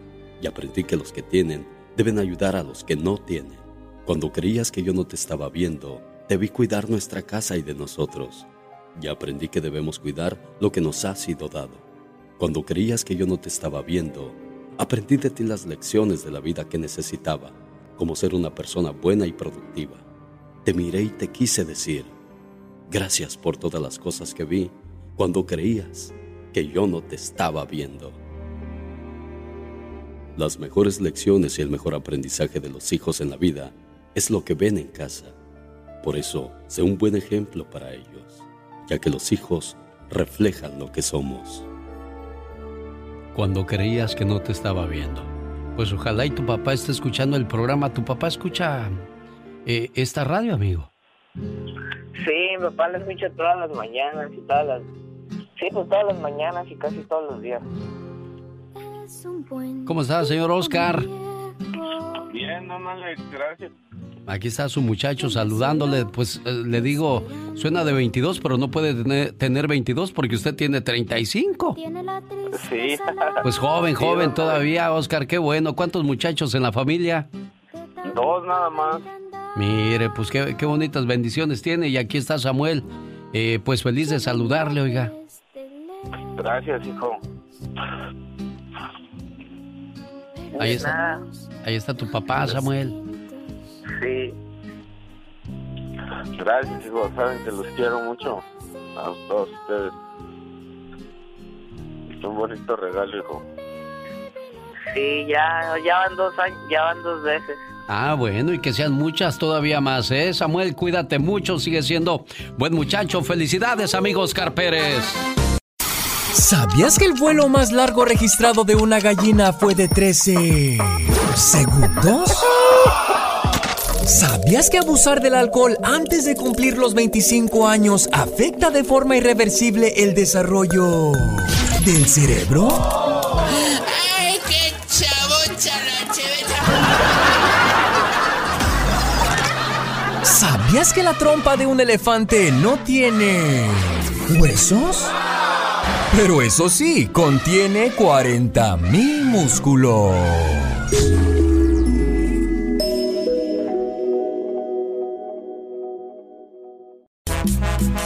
S44: Y aprendí que los que tienen deben ayudar a los que no tienen. Cuando creías que yo no te estaba viendo, debí cuidar nuestra casa y de nosotros. Y aprendí que debemos cuidar lo que nos ha sido dado. Cuando creías que yo no te estaba viendo, aprendí de ti las lecciones de la vida que necesitaba, como ser una persona buena y productiva. Te miré y te quise decir, gracias por todas las cosas que vi cuando creías que yo no te estaba viendo. Las mejores lecciones y el mejor aprendizaje de los hijos en la vida es lo que ven en casa. Por eso, sé un buen ejemplo para ellos, ya que los hijos reflejan lo que somos.
S1: Cuando creías que no te estaba viendo. Pues ojalá y tu papá esté escuchando el programa. ¿Tu papá escucha eh, esta radio, amigo?
S43: Sí, mi papá la escucha todas las mañanas y todas las... Sí, pues todas las mañanas y casi todos los días.
S1: ¿Cómo está, señor Oscar?
S45: Bien, no, no, gracias.
S1: Aquí está su muchacho saludándole. Pues eh, le digo, suena de 22, pero no puede tener, tener 22 porque usted tiene 35.
S43: Sí.
S1: Pues joven, joven todavía, Oscar, qué bueno. ¿Cuántos muchachos en la familia?
S43: Dos nada más.
S1: Mire, pues qué, qué bonitas bendiciones tiene. Y aquí está Samuel. Eh, pues feliz de saludarle, oiga.
S43: Gracias, hijo.
S1: Ahí está. Ahí está tu papá, Samuel.
S43: Sí.
S45: Gracias, hijo. Saben que los quiero mucho. A todos ustedes. Es un bonito regalo, hijo.
S43: Sí, ya, ya van dos años, ya van dos veces.
S1: Ah, bueno, y que sean muchas todavía más, ¿eh? Samuel, cuídate mucho, sigue siendo buen muchacho. Felicidades, amigos Carpérez.
S2: ¿Sabías que el vuelo más largo registrado de una gallina fue de 13 segundos? ¿Sabías que abusar del alcohol antes de cumplir los 25 años afecta de forma irreversible el desarrollo del cerebro?
S46: ¡Ay, qué chavocha la
S2: ¿Sabías que la trompa de un elefante no tiene huesos? Pero eso sí, contiene 40 mil músculos.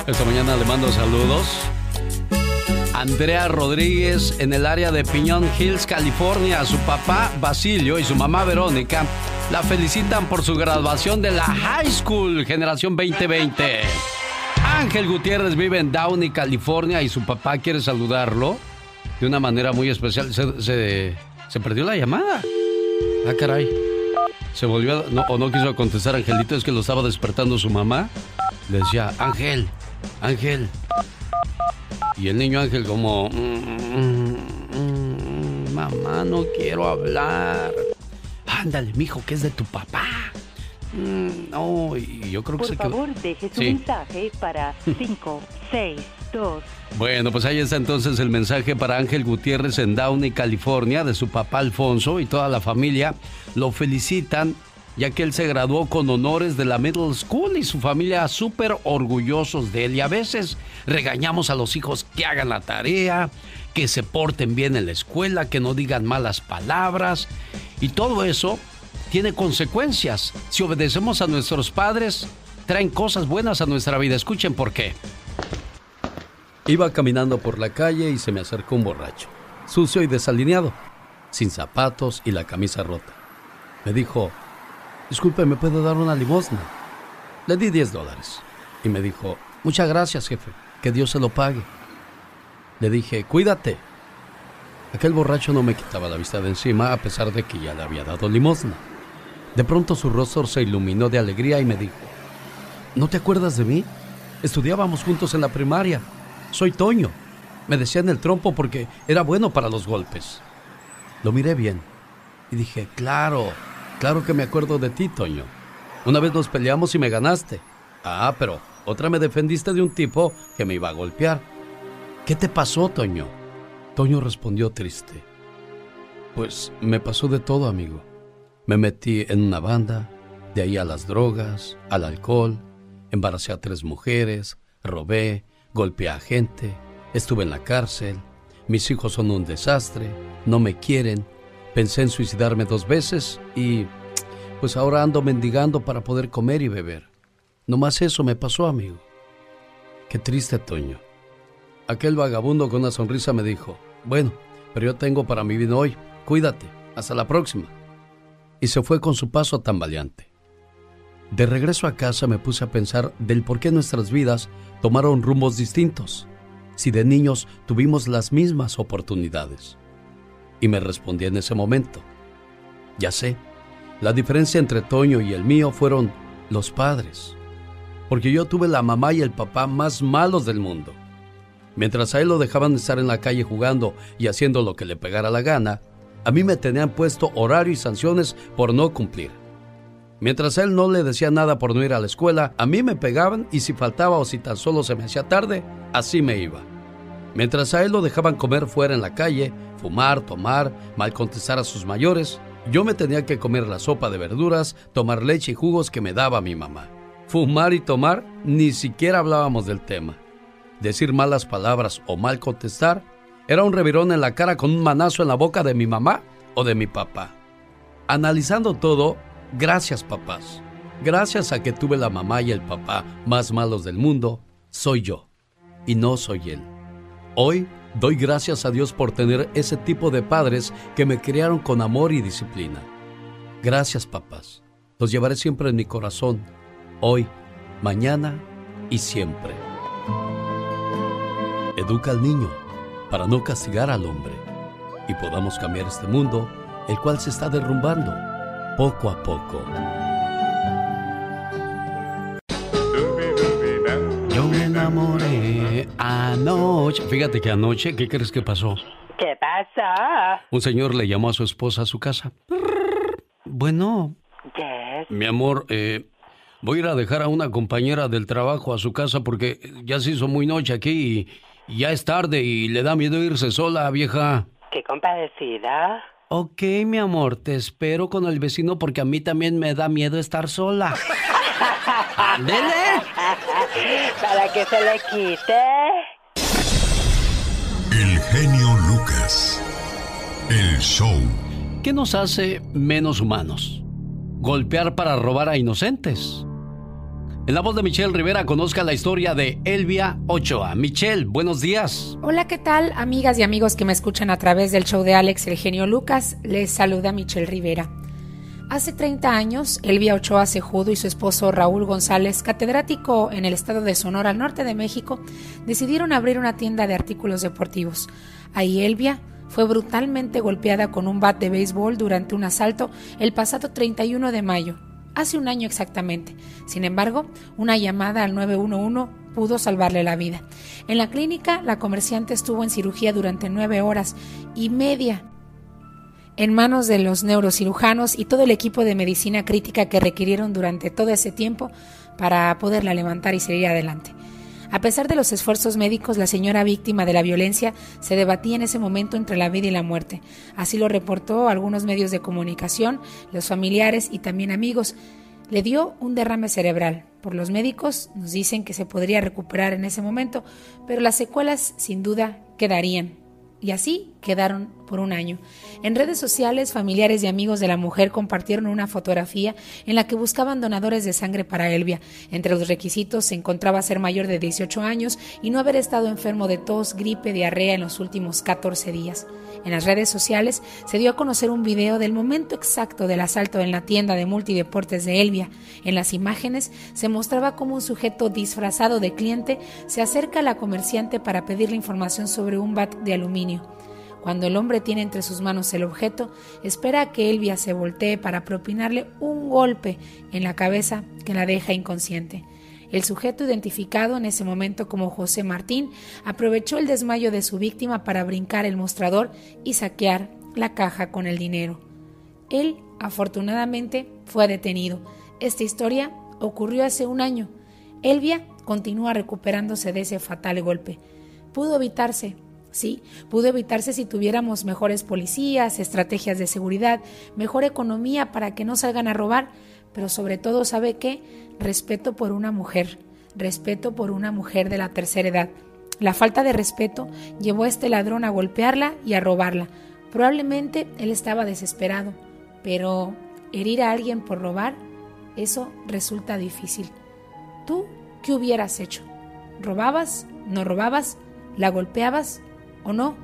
S1: Esta mañana le mando saludos. Andrea Rodríguez en el área de Piñón Hills, California. Su papá Basilio y su mamá Verónica la felicitan por su graduación de la High School Generación 2020. Ángel Gutiérrez vive en Downey, California y su papá quiere saludarlo de una manera muy especial. Se, se- perdió la llamada. Ah, caray. Se volvió o no quiso contestar Angelito, es que lo estaba despertando su mamá. Le decía, Ángel, Ángel. Y el niño Ángel como, "Mm, mm, mm, mamá, no quiero hablar. Ándale, mijo, que es de tu papá. "Mm, no, y yo creo que
S41: Por
S1: se quedó.
S41: favor, deje su
S1: Sí.
S41: mensaje para 5, 6, 2,
S1: Bueno, pues ahí está entonces el mensaje para Ángel Gutiérrez en Downey, California, de su papá Alfonso y toda la familia. Lo felicitan ya que él se graduó con honores de la middle school y su familia súper orgullosos de él. Y a veces regañamos a los hijos que hagan la tarea, que se porten bien en la escuela, que no digan malas palabras. Y todo eso tiene consecuencias. Si obedecemos a nuestros padres, traen cosas buenas a nuestra vida. Escuchen por qué.
S47: Iba caminando por la calle y se me acercó un borracho, sucio y desalineado, sin zapatos y la camisa rota. Me dijo, disculpe, ¿me puede dar una limosna? Le di 10 dólares y me dijo, muchas gracias, jefe, que Dios se lo pague. Le dije, cuídate. Aquel borracho no me quitaba la vista de encima a pesar de que ya le había dado limosna. De pronto su rostro se iluminó de alegría y me dijo, ¿no te acuerdas de mí? Estudiábamos juntos en la primaria. Soy Toño. Me decían el trompo porque era bueno para los golpes. Lo miré bien y dije, claro, claro que me acuerdo de ti, Toño. Una vez nos peleamos y me ganaste. Ah, pero otra me defendiste de un tipo que me iba a golpear. ¿Qué te pasó, Toño? Toño respondió triste. Pues me pasó de todo, amigo. Me metí en una banda, de ahí a las drogas, al alcohol, embaracé a tres mujeres, robé,
S1: golpeé a gente, estuve en la cárcel, mis hijos son un desastre, no me quieren, pensé en suicidarme dos veces y pues ahora ando mendigando para poder comer y beber. No más eso me pasó, amigo. Qué triste, Toño. Aquel vagabundo con una sonrisa me dijo, bueno, pero yo tengo para mi vida hoy, cuídate, hasta la próxima. Y se fue con su paso tambaleante. De regreso a casa me puse a pensar del por qué nuestras vidas tomaron rumbos distintos, si de niños tuvimos las mismas oportunidades. Y me respondí en ese momento, ya sé, la diferencia entre Toño y el mío fueron los padres, porque yo tuve la mamá y el papá más malos del mundo. Mientras a él lo dejaban estar en la calle jugando y haciendo lo que le pegara la gana, a mí me tenían puesto horario y sanciones por no cumplir. Mientras a él no le decía nada por no ir a la escuela, a mí me pegaban y si faltaba o si tan solo se me hacía tarde, así me iba. Mientras a él lo dejaban comer fuera en la calle, fumar, tomar, mal contestar a sus mayores, yo me tenía que comer la sopa de verduras, tomar leche y jugos que me daba mi mamá. Fumar y tomar, ni siquiera hablábamos del tema. Decir malas palabras o mal contestar era un revirón en la cara con un manazo en la boca de mi mamá o de mi papá. Analizando todo, gracias papás. Gracias a que tuve la mamá y el papá más malos del mundo, soy yo y no soy él. Hoy doy gracias a Dios por tener ese tipo de padres que me criaron con amor y disciplina. Gracias papás. Los llevaré siempre en mi corazón, hoy, mañana y siempre. Educa al niño para no castigar al hombre y podamos cambiar este mundo, el cual se está derrumbando poco a poco. Anoche. Fíjate que anoche, ¿qué crees que pasó?
S13: ¿Qué pasa?
S1: Un señor le llamó a su esposa a su casa. Bueno,
S13: Yes.
S1: mi amor, eh, voy a ir a dejar a una compañera del trabajo a su casa porque ya se hizo muy noche aquí y, y ya es tarde y le da miedo irse sola, vieja.
S13: Qué compadecida.
S1: Ok, mi amor, te espero con el vecino porque a mí también me da miedo estar sola. (laughs) ¡Ándele!
S13: Para que se le quite.
S16: El show.
S1: ¿Qué nos hace menos humanos? Golpear para robar a inocentes. En la voz de Michelle Rivera conozca la historia de Elvia Ochoa. Michelle, buenos días.
S48: Hola, ¿qué tal, amigas y amigos que me escuchan a través del show de Alex El Genio Lucas? Les saluda Michelle Rivera. Hace 30 años, Elvia Ochoa Cejudo y su esposo Raúl González, catedrático en el estado de Sonora, al norte de México, decidieron abrir una tienda de artículos deportivos. Ahí Elvia fue brutalmente golpeada con un bat de béisbol durante un asalto el pasado 31 de mayo, hace un año exactamente. Sin embargo, una llamada al 911 pudo salvarle la vida. En la clínica, la comerciante estuvo en cirugía durante nueve horas y media en manos de los neurocirujanos y todo el equipo de medicina crítica que requirieron durante todo ese tiempo para poderla levantar y seguir adelante. A pesar de los esfuerzos médicos, la señora víctima de la violencia se debatía en ese momento entre la vida y la muerte. Así lo reportó algunos medios de comunicación, los familiares y también amigos. Le dio un derrame cerebral. Por los médicos nos dicen que se podría recuperar en ese momento, pero las secuelas sin duda quedarían. Y así quedaron por un año. En redes sociales, familiares y amigos de la mujer compartieron una fotografía en la que buscaban donadores de sangre para Elvia. Entre los requisitos se encontraba ser mayor de 18 años y no haber estado enfermo de tos, gripe, diarrea en los últimos 14 días. En las redes sociales se dio a conocer un video del momento exacto del asalto en la tienda de multideportes de Elvia. En las imágenes se mostraba como un sujeto disfrazado de cliente se acerca a la comerciante para pedirle información sobre un bat de aluminio. Cuando el hombre tiene entre sus manos el objeto, espera a que Elvia se voltee para propinarle un golpe en la cabeza que la deja inconsciente. El sujeto identificado en ese momento como José Martín aprovechó el desmayo de su víctima para brincar el mostrador y saquear la caja con el dinero. Él, afortunadamente, fue detenido. Esta historia ocurrió hace un año. Elvia continúa recuperándose de ese fatal golpe. Pudo evitarse, Sí, pudo evitarse si tuviéramos mejores policías, estrategias de seguridad, mejor economía para que no salgan a robar, pero sobre todo, ¿sabe qué? Respeto por una mujer. respeto por una mujer de la tercera edad. La falta de respeto llevó a este ladrón a golpearla y a robarla. Probablemente él estaba desesperado, pero herir a alguien por robar, eso resulta difícil. ¿Tú qué hubieras hecho? ¿Robabas? ¿No robabas? ¿La golpeabas o no?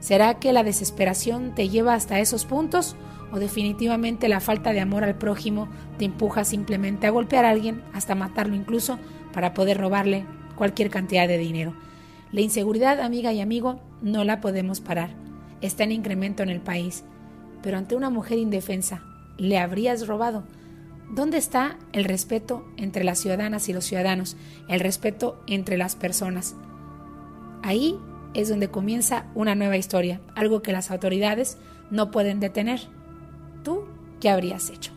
S48: ¿Será que la desesperación te lleva hasta esos puntos o definitivamente la falta de amor al prójimo te empuja simplemente a golpear a alguien, hasta matarlo incluso, para poder robarle cualquier cantidad de dinero? La inseguridad, amiga y amigo, no la podemos parar. Está en incremento en el país. Pero ante una mujer indefensa, ¿le habrías robado? ¿Dónde está el respeto entre las ciudadanas y los ciudadanos? El respeto entre las personas. Ahí es donde comienza una nueva historia, algo que las autoridades no pueden detener. ¿Tú qué habrías hecho?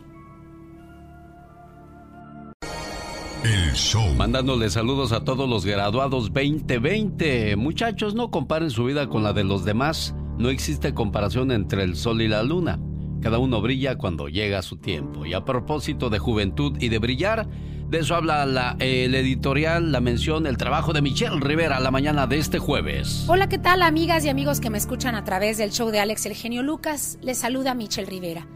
S1: El show. Mandándole saludos a todos los graduados 2020. Muchachos, no comparen su vida con la de los demás. No existe comparación entre el sol y la luna. Cada uno brilla cuando llega su tiempo. Y a propósito de juventud y de brillar, de eso habla la, el editorial, la mención, el trabajo de Michelle Rivera la mañana de este jueves.
S48: Hola, ¿qué tal amigas y amigos que me escuchan a través del show de Alex El Genio Lucas? Les saluda Michelle Rivera.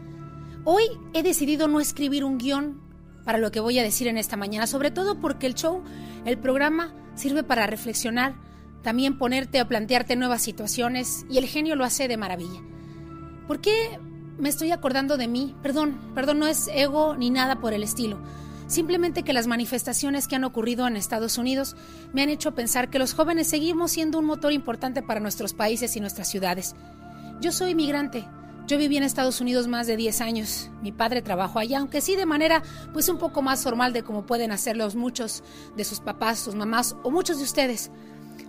S48: Hoy he decidido no escribir un guion para lo que voy a decir en esta mañana, sobre todo porque el show, el programa, sirve para reflexionar, también ponerte o plantearte nuevas situaciones y el genio lo hace de maravilla. ¿Por qué me estoy acordando de mí? Perdón, perdón, no es ego ni nada por el estilo Simplemente que las manifestaciones que han ocurrido en Estados Unidos me han hecho pensar que los jóvenes seguimos siendo un motor importante para nuestros países y nuestras ciudades. Yo soy inmigrante. Yo viví en Estados Unidos más de 10 años. Mi padre trabajó allá, aunque sí de manera pues un poco más formal de como pueden hacerlo muchos de sus papás, sus mamás o muchos de ustedes.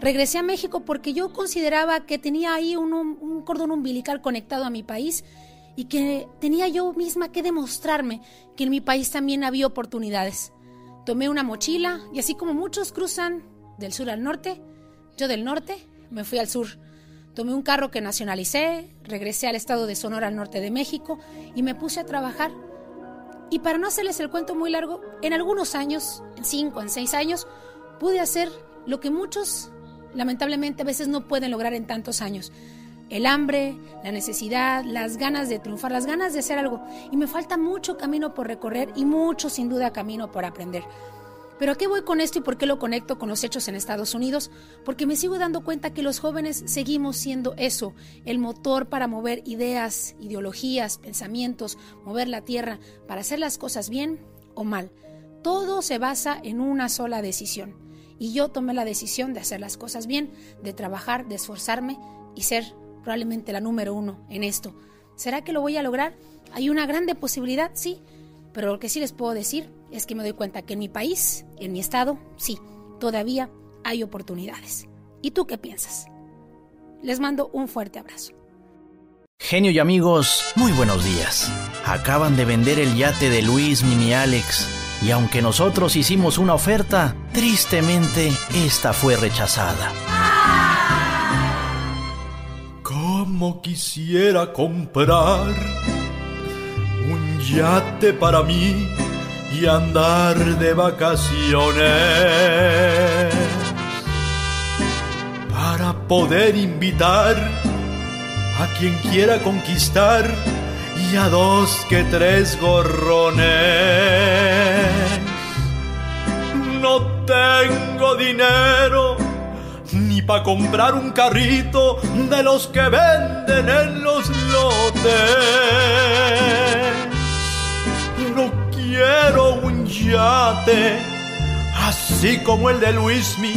S48: Regresé a México porque yo consideraba que tenía ahí un cordón umbilical conectado a mi país y que tenía yo misma que demostrarme que en mi país también había oportunidades. Tomé una mochila y así como muchos cruzan del sur al norte, yo del norte me fui al sur. Tomé un carro que nacionalicé, regresé al estado de Sonora al norte de México y me puse a trabajar. Y para no hacerles el cuento muy largo, en algunos años, en cinco, en seis años, pude hacer lo que muchos lamentablemente a veces no pueden lograr en tantos años el hambre, la necesidad, las ganas de triunfar, las ganas de hacer algo. Y me falta mucho camino por recorrer y mucho, sin duda, camino por aprender. Pero ¿a qué voy con esto y por qué lo conecto con los hechos en Estados Unidos? Porque me sigo dando cuenta que los jóvenes seguimos siendo eso, el motor para mover ideas, ideologías, pensamientos, mover la tierra, para hacer las cosas bien o mal. Todo se basa en una sola decisión. Y yo tomé la decisión de hacer las cosas bien, de trabajar, de esforzarme y ser probablemente la número uno en esto. ¿Será que lo voy a lograr? Hay una grande posibilidad, sí, pero lo que sí les puedo decir es que me doy cuenta que en mi país, en mi estado, sí, todavía hay oportunidades. ¿Y tú qué piensas? Les mando un fuerte abrazo.
S45: Genio y amigos, muy buenos días. Acaban de vender el yate de Luis Mimi Alex y aunque nosotros hicimos una oferta, tristemente esta fue rechazada.
S49: Como quisiera comprar un yate para mí y andar de vacaciones para poder invitar a quien quiera conquistar y a dos que tres gorrones. No tengo dinero para comprar un carrito de los que venden en los lotes. No quiero un yate así como el de Luismi,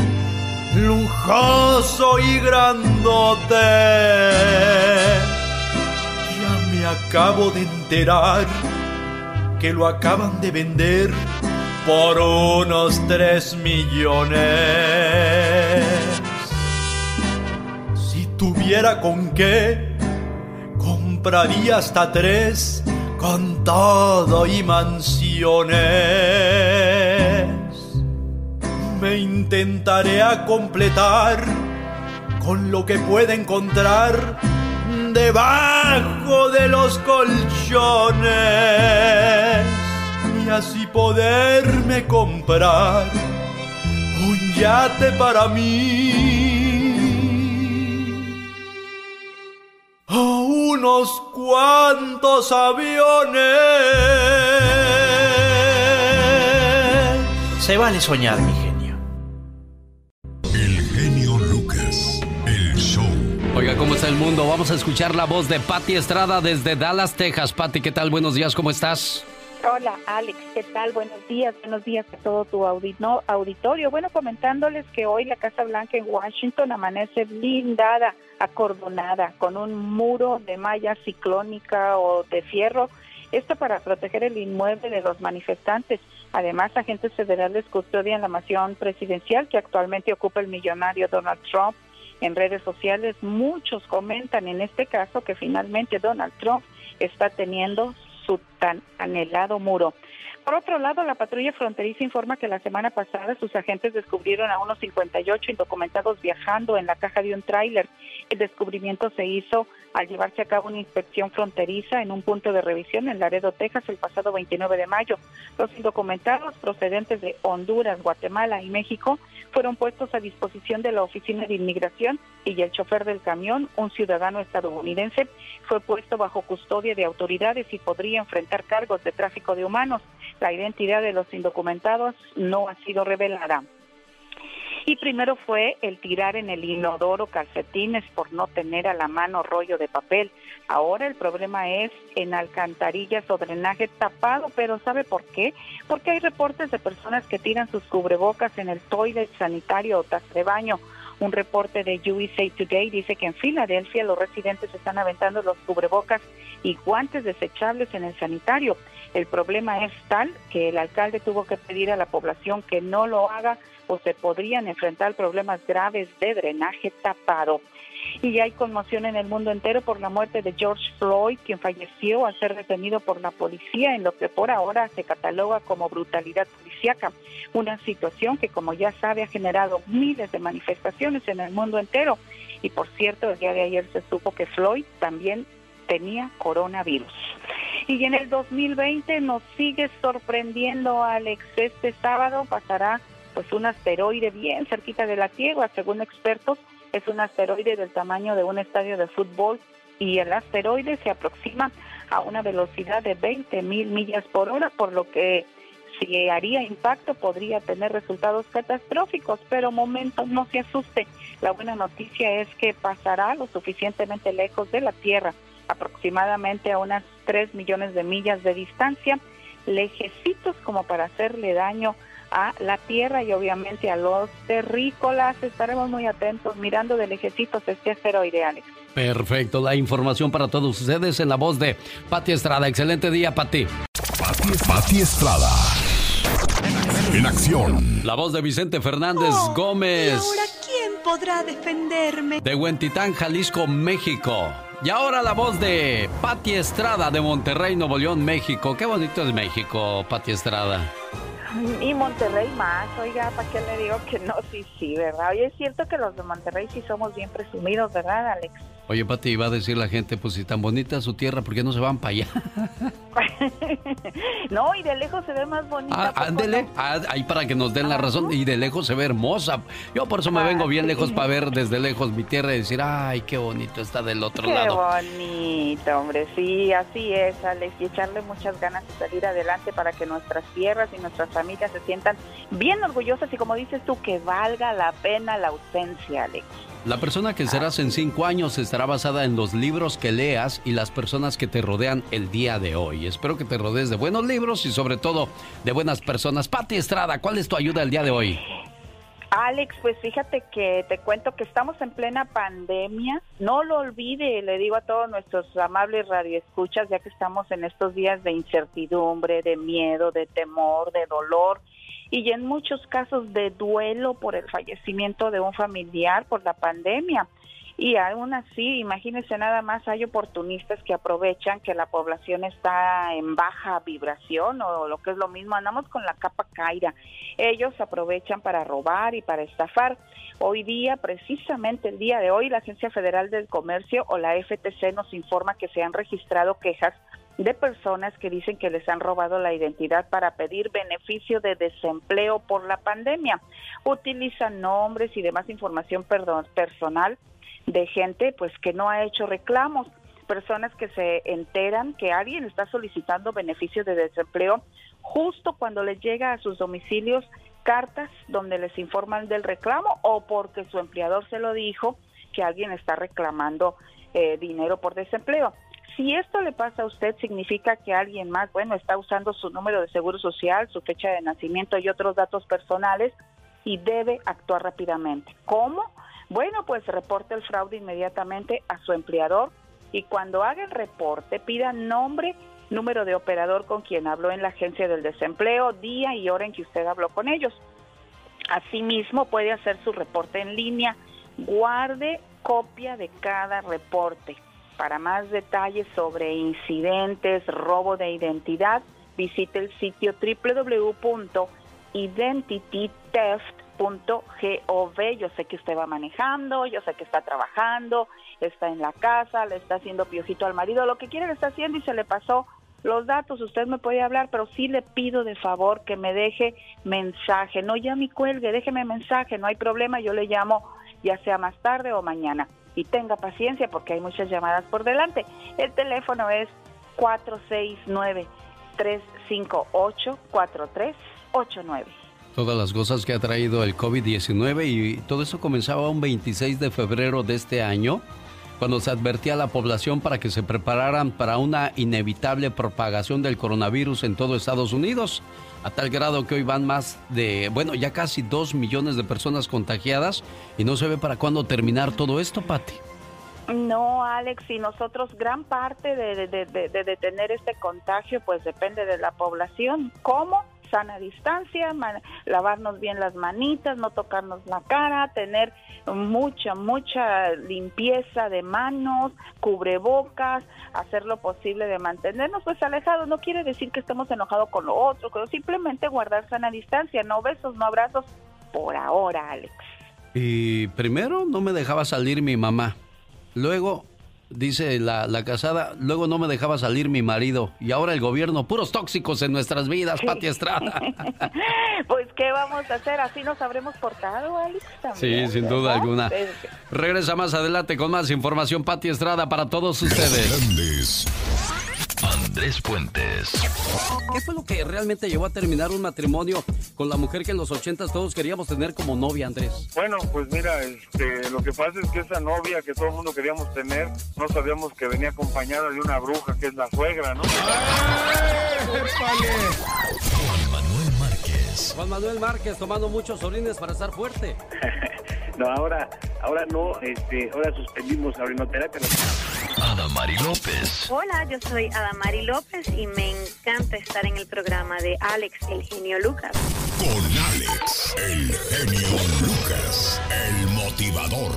S49: lujoso y grandote. Ya me acabo de enterar que lo acaban de vender por unos tres millones tuviera con qué, compraría hasta tres con todo y mansiones. Me intentaré a completar con lo que pueda encontrar debajo de los colchones y así poderme comprar un yate para mí. A unos cuantos aviones.
S45: Se vale soñar, mi genio.
S27: El genio Lucas, el show.
S1: Oiga, ¿cómo está el mundo? Vamos a escuchar la voz de Patti Estrada desde Dallas, Texas. Patti, ¿qué tal? Buenos días, ¿cómo estás?
S50: Hola Alex, ¿qué tal? Buenos días, buenos días a todo tu auditorio. Bueno, comentándoles que hoy la Casa Blanca en Washington amanece blindada, acordonada, con un muro de malla ciclónica o de fierro, esto para proteger el inmueble de los manifestantes. Además, agentes federales custodian la mansión presidencial que actualmente ocupa el millonario Donald Trump. En redes sociales muchos comentan en este caso que finalmente Donald Trump está teniendo su tan anhelado muro. Por otro lado, la patrulla fronteriza informa que la semana pasada sus agentes descubrieron a unos 58 indocumentados viajando en la caja de un tráiler. El descubrimiento se hizo al llevarse a cabo una inspección fronteriza en un punto de revisión en Laredo, Texas, el pasado 29 de mayo. Los indocumentados procedentes de Honduras, Guatemala y México fueron puestos a disposición de la Oficina de Inmigración y el chofer del camión, un ciudadano estadounidense, fue puesto bajo custodia de autoridades y podría enfrentar cargos de tráfico de humanos. La identidad de los indocumentados no ha sido revelada. Y primero fue el tirar en el inodoro calcetines por no tener a la mano rollo de papel. Ahora el problema es en alcantarillas o drenaje tapado, pero ¿sabe por qué? Porque hay reportes de personas que tiran sus cubrebocas en el toilet sanitario o taza baño. Un reporte de USA Today dice que en Filadelfia los residentes están aventando los cubrebocas y guantes desechables en el sanitario. El problema es tal que el alcalde tuvo que pedir a la población que no lo haga o se podrían enfrentar problemas graves de drenaje tapado. Y hay conmoción en el mundo entero por la muerte de George Floyd, quien falleció al ser detenido por la policía en lo que por ahora se cataloga como brutalidad policíaca. Una situación que, como ya sabe, ha generado miles de manifestaciones en el mundo entero. Y por cierto, el día de ayer se supo que Floyd también tenía coronavirus. Y en el 2020 nos sigue sorprendiendo, Alex. Este sábado pasará pues un asteroide bien cerquita de la Tierra, según expertos, es un asteroide del tamaño de un estadio de fútbol y el asteroide se aproxima a una velocidad de 20 mil millas por hora, por lo que si haría impacto podría tener resultados catastróficos, pero momento, no se asuste. La buena noticia es que pasará lo suficientemente lejos de la Tierra, aproximadamente a unas 3 millones de millas de distancia, lejecitos como para hacerle daño a la tierra y obviamente a los terrícolas. Estaremos muy atentos mirando de lejecitos este asteroide, Alex.
S1: Perfecto, la información para todos ustedes en la voz de Pati Estrada. Excelente día, Pati.
S27: Pati Estrada. En acción.
S1: La voz de Vicente Fernández Gómez.
S51: ¿Y ahora quién podrá defenderme?
S1: De Huentitán, Jalisco, México. Y ahora la voz de Pati Estrada de Monterrey, Nuevo León, México. Qué bonito es México, Pati Estrada.
S50: Y Monterrey más, oiga, ¿para qué le digo que no? Sí, sí, ¿verdad? Oye, es cierto que los de Monterrey sí somos bien presumidos, ¿verdad, Alex?
S1: Oye, Pati, iba a decir la gente, pues si tan bonita su tierra, ¿por qué no se van para allá? (laughs)
S50: no, y de lejos se ve más bonita.
S1: Ah, ándele, ah, ahí para que nos den la razón, y de lejos se ve hermosa. Yo por eso me vengo bien lejos para ver desde lejos mi tierra y decir, ay, qué bonito está del otro lado.
S50: Qué bonito, hombre, sí, así es, Alex, y echarle muchas ganas de salir adelante para que nuestras tierras y nuestras familias se sientan bien orgullosas y como dices tú, que valga la pena la ausencia, Alex.
S1: La persona que serás en cinco años estará basada en los libros que leas y las personas que te rodean el día de hoy. Espero que te rodees de buenos libros y sobre todo de buenas personas. Pati Estrada, ¿cuál es tu ayuda el día de hoy?
S50: Alex, pues fíjate que te cuento que estamos en plena pandemia. No lo olvide, le digo a todos nuestros amables radioescuchas, ya que estamos en estos días de incertidumbre, de miedo, de temor, de dolor y en muchos casos de duelo por el fallecimiento de un familiar por la pandemia. Y aún así, imagínense nada más, hay oportunistas que aprovechan que la población está en baja vibración o lo que es lo mismo, andamos con la capa caída. Ellos aprovechan para robar y para estafar. Hoy día, precisamente el día de hoy, la Agencia Federal del Comercio o la FTC nos informa que se han registrado quejas de personas que dicen que les han robado la identidad para pedir beneficio de desempleo por la pandemia. Utilizan nombres y demás información personal de gente pues que no ha hecho reclamos, personas que se enteran que alguien está solicitando beneficio de desempleo justo cuando les llega a sus domicilios cartas donde les informan del reclamo o porque su empleador se lo dijo que alguien está reclamando eh, dinero por desempleo. Si esto le pasa a usted, significa que alguien más, bueno, está usando su número de seguro social, su fecha de nacimiento y otros datos personales y debe actuar rápidamente. ¿Cómo? Bueno, pues reporte el fraude inmediatamente a su empleador y cuando haga el reporte pida nombre, número de operador con quien habló en la agencia del desempleo, día y hora en que usted habló con ellos. Asimismo, puede hacer su reporte en línea. Guarde copia de cada reporte. Para más detalles sobre incidentes, robo de identidad, visite el sitio www.identitytheft.gov. Yo sé que usted va manejando, yo sé que está trabajando, está en la casa, le está haciendo piojito al marido, lo que quiere le está haciendo y se le pasó los datos, usted me puede hablar, pero sí le pido de favor que me deje mensaje, no ya mi cuelgue, déjeme mensaje, no hay problema, yo le llamo ya sea más tarde o mañana y tenga paciencia porque hay muchas llamadas por delante. El teléfono es 469-358-4389.
S1: Todas las cosas que ha traído el COVID-19 y todo eso comenzaba un 26 de febrero de este año, cuando se advertía a la población para que se prepararan para una inevitable propagación del coronavirus en todo Estados Unidos, a tal grado que hoy van más de, bueno, ya casi dos millones de personas contagiadas y no se ve para cuándo terminar todo esto, Patti.
S50: No, Alex, y nosotros gran parte de, de, de, detener este contagio pues depende de la población. ¿Cómo? Sana distancia, lavarnos bien las manitas, no tocarnos la cara, tener mucha, mucha limpieza de manos, cubrebocas, hacer lo posible de mantenernos pues alejados. No quiere decir que estemos enojados con lo otro, pero simplemente guardar sana distancia, no besos, no abrazos, por ahora, Alex.
S1: Y primero no me dejaba salir mi mamá. Luego dice la, la, casada, luego no me dejaba salir mi marido y ahora el gobierno, puros tóxicos en nuestras vidas, Pati Estrada. (laughs)
S50: pues, ¿qué vamos a hacer? Así nos habremos portado, Alex.
S1: sí, sin duda alguna. Regresa más adelante con más información, Pati Estrada, para todos ustedes.
S52: Andrés Puentes.
S1: ¿Qué fue lo que realmente llevó a terminar un matrimonio con la mujer que en los ochentas todos queríamos tener como novia, Andrés?
S53: Bueno, pues mira, este, lo que pasa es que esa novia que todo el mundo queríamos tener, no sabíamos que venía acompañada de una bruja que es la suegra, ¿no?
S52: Juan Manuel Márquez.
S1: Juan Manuel Márquez tomando muchos orines para estar fuerte. (laughs)
S54: no, ahora, ahora no, este, ahora suspendimos la orinoterapia.
S52: Adamari López.
S55: Hola, yo soy Adamari López y me encanta estar en el programa de Alex, el genio Lucas.
S27: Con Alex, el genio Lucas, el motivador.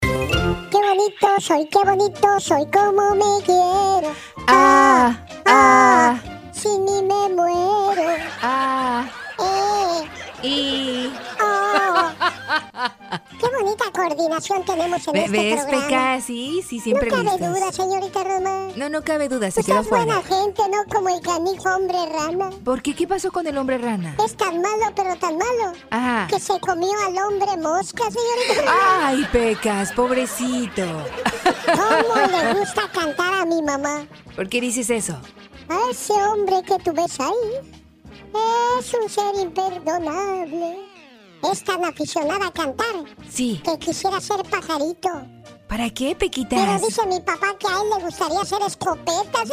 S56: Qué bonito soy, qué bonito soy, como me quiero. Ah, ah, sin mí me muero. Ah, eh, y. Oh. (laughs) Qué bonita coordinación tenemos en este
S48: ¿Ves,
S56: programa.
S48: Peca? Sí, sí, siempre
S56: No cabe duda, señorita Roma.
S48: No, no cabe duda, se
S56: Usted
S48: quedó
S56: es buena
S48: fuera.
S56: gente, ¿no? Como el canijo hombre rana.
S48: ¿Por qué? ¿Qué pasó con el hombre rana?
S56: Es tan malo, pero tan malo.
S48: Ajá.
S56: Que se comió al hombre mosca, señorita Roma.
S48: Ay, Pecas, pobrecito.
S56: ¿Cómo le (laughs) gusta cantar a mi mamá?
S48: ¿Por qué dices eso?
S56: A ese hombre que tú ves ahí es un ser imperdonable. Es tan aficionada a cantar
S48: Sí.
S56: que quisiera ser pajarito.
S48: ¿Para qué,
S56: Pero
S48: Pequitas?
S56: dice mi papá que a él le gustaría ser escopeta. (laughs)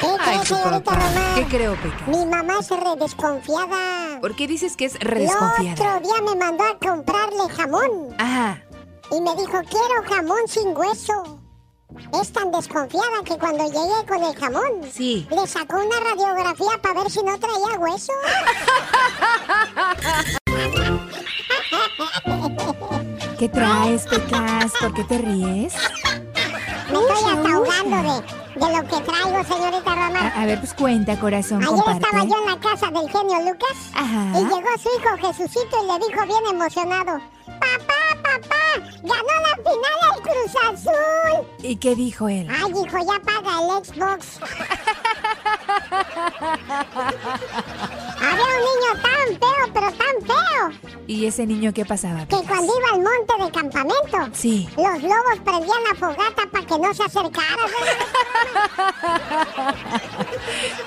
S56: ¿Qué
S48: Ay,
S56: cree,
S48: tu
S56: señorita
S48: papá.
S56: Román?
S48: ¿Qué creo, Peca?
S56: Mi mamá es re desconfiada.
S48: ¿Por qué dices que es
S56: El
S48: redesconfiada?
S56: otro día me mandó a comprarle jamón.
S48: Ajá.
S56: Y me dijo, quiero jamón sin hueso. Es tan desconfiada que cuando llegué con el jamón,
S48: Sí.
S56: le sacó una radiografía para ver si no traía hueso. (laughs)
S48: ¿Qué traes, Pecas? ¿Por qué te ríes?
S56: Me estoy hasta ahogando de, de lo que traigo, señorita Román.
S48: A, a ver, pues cuenta, corazón,
S56: Ayer
S48: comparte.
S56: estaba yo en la casa del genio Lucas
S48: Ajá.
S56: y llegó su hijo Jesucito y le dijo bien emocionado, papá, papá, ganó la final el Cruz Azul.
S57: ¿Y qué dijo él?
S56: Ay, hijo, ya paga el Xbox. Había un niño tan feo, pero tan feo,
S57: ¿Y ese niño qué pasaba?
S56: que cuando iba al monte de campamento,
S57: Sí.
S56: los lobos prendían la fogata para que no se acercara.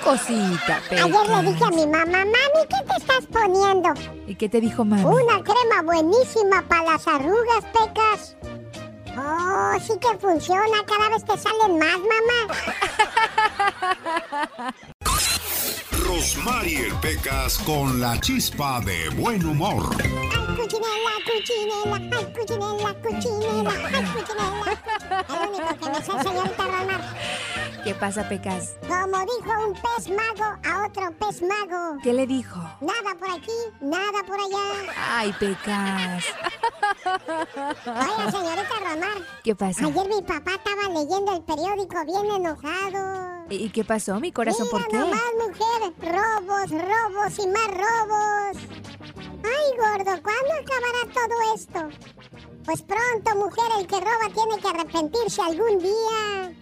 S57: Cosita,
S56: Ayer le dije a mi mamá, mami, ¿qué te estás poniendo?
S57: ¿Y qué te dijo mami?
S56: Una crema buenísima para las arrugas, Pecas. Oh, sí que funciona, cada vez te salen más, mamá. (laughs)
S55: Rosmarie Pecas con la chispa de buen humor.
S56: Cuchinela, cuchinela, ay, cuchinela, cuchinela, ay, cuchinela. El único que me sé, señorita Romar.
S57: ¿Qué pasa, Pecas?
S56: Como dijo un pez mago a otro pez mago.
S57: ¿Qué le dijo?
S56: Nada por aquí, nada por allá.
S57: Ay, Pecas.
S56: Oiga, señorita Romar.
S57: ¿Qué pasa?
S56: Ayer mi papá estaba leyendo el periódico bien enojado.
S57: ¿Y qué pasó, mi corazón? ¿Por qué?
S56: Mira nomás, mujer. Robos, robos y más robos. Ay, gordo, ¿cuándo acabará todo esto? Pues pronto, mujer, el que roba tiene que arrepentirse algún día.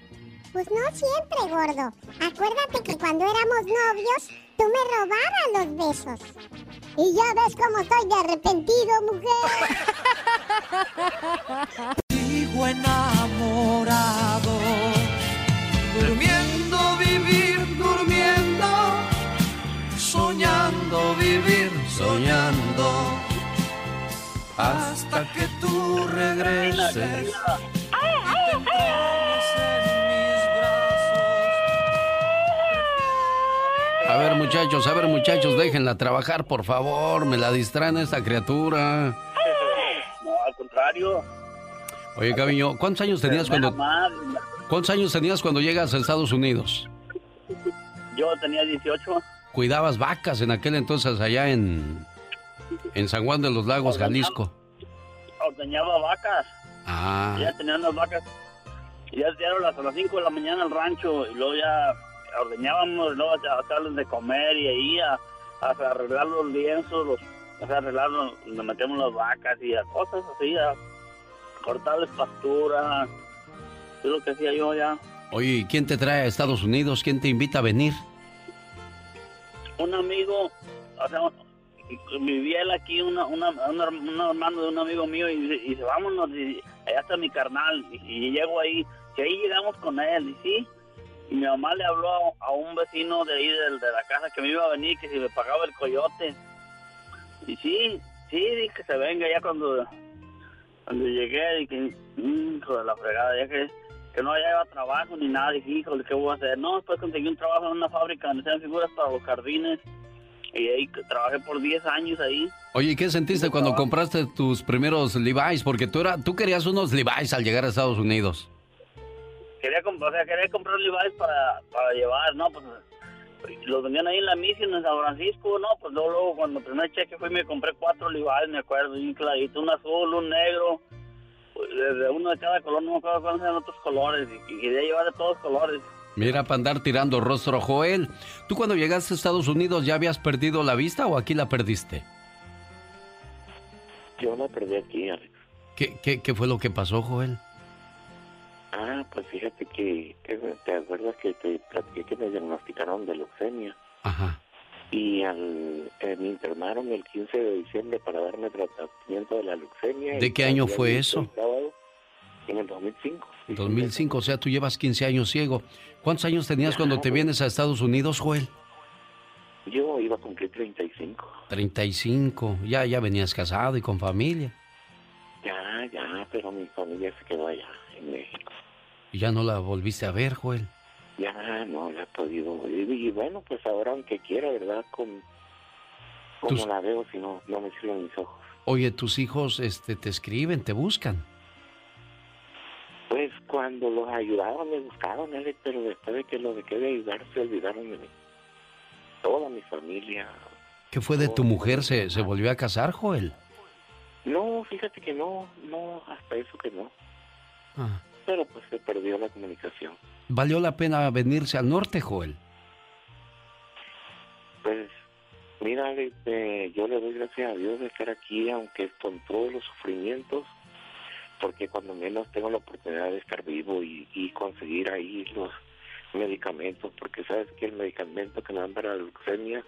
S56: Pues no siempre, gordo. Acuérdate que cuando éramos novios, tú me robabas los besos. Y ya ves cómo estoy de arrepentido, mujer. (laughs)
S58: Sigo enamorado, hasta que tú regreses.
S1: A ver, muchachos, a ver, muchachos, déjenla trabajar, por favor. Me la distraen esta criatura.
S59: No, al contrario.
S1: Oye, Gaviño, ¿cuántos años tenías cuando cuántos años tenías cuando llegas a Estados Unidos?
S59: Yo tenía 18.
S1: Cuidabas vacas en aquel entonces allá en en San Juan de los Lagos, Jalisco.
S59: Ordeñaba vacas.
S1: Ah,
S59: Ya tenía unas vacas. Y ya dieron las- a las 5 de la mañana al rancho. Y luego ya ordeñábamos, luego a hacerles de comer y ahí a, a arreglar los lienzos, los, sea, arreglar donde metemos las vacas y a cosas así, a cortarles pastura. Es lo que hacía yo ya.
S1: oye, ¿y quién te trae a Estados Unidos? ¿Quién te invita a venir?
S59: un amigo, o sea, vivía él aquí, una, una, una- un hermano de un amigo mío, y, dice- y vámonos, y allá está mi carnal, y, y llego ahí, y ahí llegamos con él, y sí, y mi mamá le habló a, un vecino de ahí, de, la casa, que me iba a venir, que si me pagaba el coyote, y sí, sí, dije que se venga ya cuando, cuando llegué, dije, "Mm, hijo de la fregada, ya que que no hallaba trabajo ni nada, dije, híjole, ¿qué voy a hacer? No, después conseguí un trabajo en una fábrica donde hacían figuras para los jardines y ahí trabajé por 10 años ahí.
S1: Oye, ¿y ¿qué sentiste cuando compraste tus primeros Levi's? Porque tú era, tú querías unos Levi's al llegar a Estados Unidos.
S59: Quería, comp- o sea, quería comprar Levi's para, para llevar, ¿no? Pues los vendían ahí en la misión en San Francisco, ¿no? Pues luego, luego cuando el primer cheque fui me compré cuatro Levi's, me acuerdo, un clarito, un azul, un negro, pues, de uno de cada color, no me acuerdo cuáles eran otros colores, y quería llevar de todos colores.
S1: Mira, para andar tirando rostro, Joel. ¿Tú cuando llegaste a Estados Unidos ya habías perdido la vista o aquí la perdiste?
S49: Yo la perdí aquí, Alex.
S1: ¿Qué, qué, qué fue lo que pasó, Joel?
S49: Ah, pues fíjate que, te acuerdas que te platiqué que me diagnosticaron de leucemia.
S1: Ajá.
S49: Y al, eh, me internaron el 15 de diciembre para darme tratamiento de la leucemia.
S1: ¿De qué año fue eso?
S49: sábado, En el 2005.
S1: 2005, o sea, tú llevas 15 años ciego. ¿Cuántos años tenías cuando te vienes a Estados Unidos, Joel?
S49: Yo iba a cumplir 35.
S1: 35. Ya, ya venías casado y con familia.
S49: Ya, ya, pero mi familia se quedó allá en México.
S1: Y ya no la volviste a ver, Joel.
S49: Ya no la he podido ir. Y bueno, pues ahora aunque quiera, ¿verdad? Con, como
S1: Tus-
S49: la veo si no, no me sirven mis ojos.
S1: Oye, tus hijos este, te escriben, te buscan.
S49: Cuando los ayudaba me buscaban, Alex, pero después de que los dejé de ayudar se olvidaron de mí. Toda mi familia.
S1: ¿Qué fue de tu mujer? ¿Se, se volvió a casar, Joel?
S49: No, fíjate que no, no, hasta eso que no.
S1: Ah.
S49: Pero pues se perdió la comunicación.
S1: ¿Valió la pena venirse al norte, Joel?
S49: Pues mira, eh, yo le doy gracias a Dios de estar aquí, aunque con todos los sufrimientos,
S60: porque cuando menos tengo la oportunidad de estar vivo y, conseguir ahí los medicamentos, porque sabes que el medicamento que me dan para la leucemia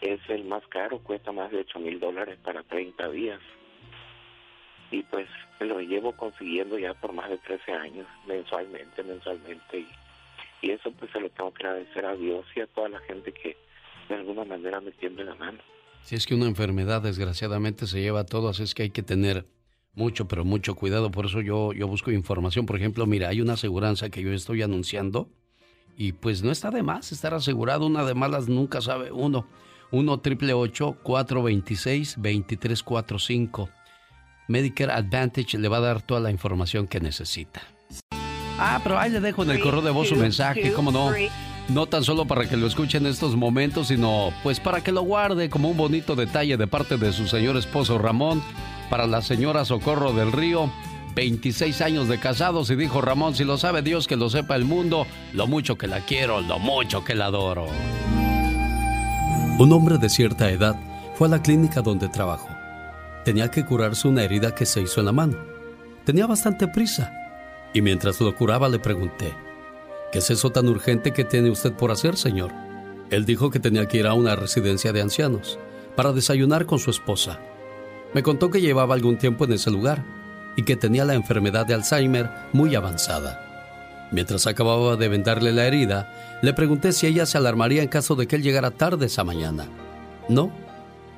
S60: es el más caro, cuesta más de 8 mil dólares para 30 días. Y pues lo llevo consiguiendo ya por más de 13 años, mensualmente, mensualmente. Y, y eso pues se lo tengo que agradecer a Dios y a toda la gente que de alguna manera me tiende la mano.
S1: Si es que una enfermedad desgraciadamente se lleva a todo, así es que hay que tener mucho, pero mucho cuidado. Por eso yo, yo busco información. Por ejemplo, mira, hay una aseguranza que yo estoy anunciando y pues no está de más estar asegurado. Una de malas nunca sabe uno. 1 triple 426 2345 Medicare Advantage le va a dar toda la información que necesita. Ah, pero ahí le dejo en el correo de voz su mensaje, ¿cómo no? No tan solo para que lo escuche en estos momentos, sino pues para que lo guarde como un bonito detalle de parte de su señor esposo Ramón, para la señora Socorro del Río, 26 años de casados y dijo Ramón, si lo sabe Dios, que lo sepa el mundo, lo mucho que la quiero, lo mucho que la adoro.
S61: Un hombre de cierta edad fue a la clínica donde trabajó. Tenía que curarse una herida que se hizo en la mano. Tenía bastante prisa. Y mientras lo curaba le pregunté, ¿qué es eso tan urgente que tiene usted por hacer, señor? Él dijo que tenía que ir a una residencia de ancianos para desayunar con su esposa. Me contó que llevaba algún tiempo en ese lugar y que tenía la enfermedad de Alzheimer muy avanzada. Mientras acababa de vendarle la herida, le pregunté si ella se alarmaría en caso de que él llegara tarde esa mañana. No,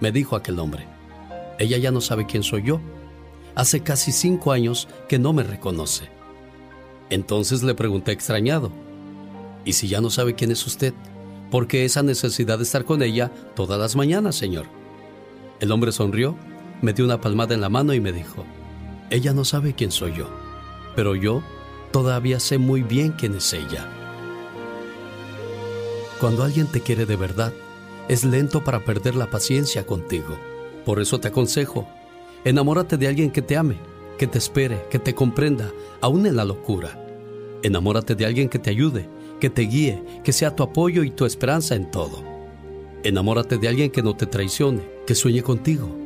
S61: me dijo aquel hombre. Ella ya no sabe quién soy yo. Hace casi cinco años que no me reconoce. Entonces le pregunté extrañado, ¿y si ya no sabe quién es usted? ¿Por qué esa necesidad de estar con ella todas las mañanas, señor? El hombre sonrió, me dio una palmada en la mano y me dijo, ella no sabe quién soy yo, pero yo todavía sé muy bien quién es ella. Cuando alguien te quiere de verdad, es lento para perder la paciencia contigo. Por eso te aconsejo, enamórate de alguien que te ame, que te espere, que te comprenda, aún en la locura. Enamórate de alguien que te ayude, que te guíe, que sea tu apoyo y tu esperanza en todo. Enamórate de alguien que no te traicione, que sueñe contigo,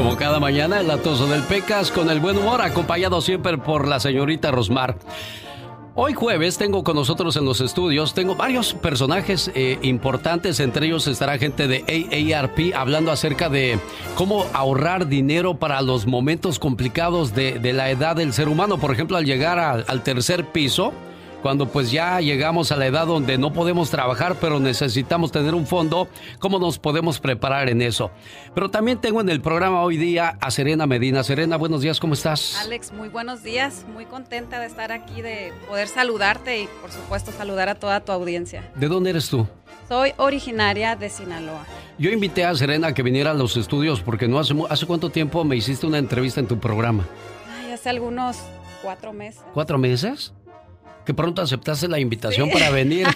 S1: Como cada mañana, el atoso del Pecas con el buen humor, acompañado siempre por la señorita Rosmar. Hoy jueves tengo con nosotros en los estudios, tengo varios personajes eh, importantes, entre ellos estará gente de AARP hablando acerca de cómo ahorrar dinero para los momentos complicados de, la edad del ser humano. Por ejemplo, al llegar al tercer piso, cuando pues ya llegamos a la edad donde no podemos trabajar, pero necesitamos tener un fondo, ¿cómo nos podemos preparar en eso? Pero también tengo en el programa hoy día a Serena Medina. Serena, buenos días, ¿cómo estás?
S62: Alex, muy buenos días, muy contenta de estar aquí, de poder saludarte y por supuesto saludar a toda tu audiencia.
S1: ¿De dónde eres tú?
S62: Soy originaria de Sinaloa.
S1: Yo invité a Serena a que viniera a los estudios porque no hace, hace cuánto tiempo me hiciste una entrevista en tu programa.
S62: Ay, hace algunos cuatro meses.
S1: ¿Cuatro meses? Que pronto aceptaste la invitación sí. para venir.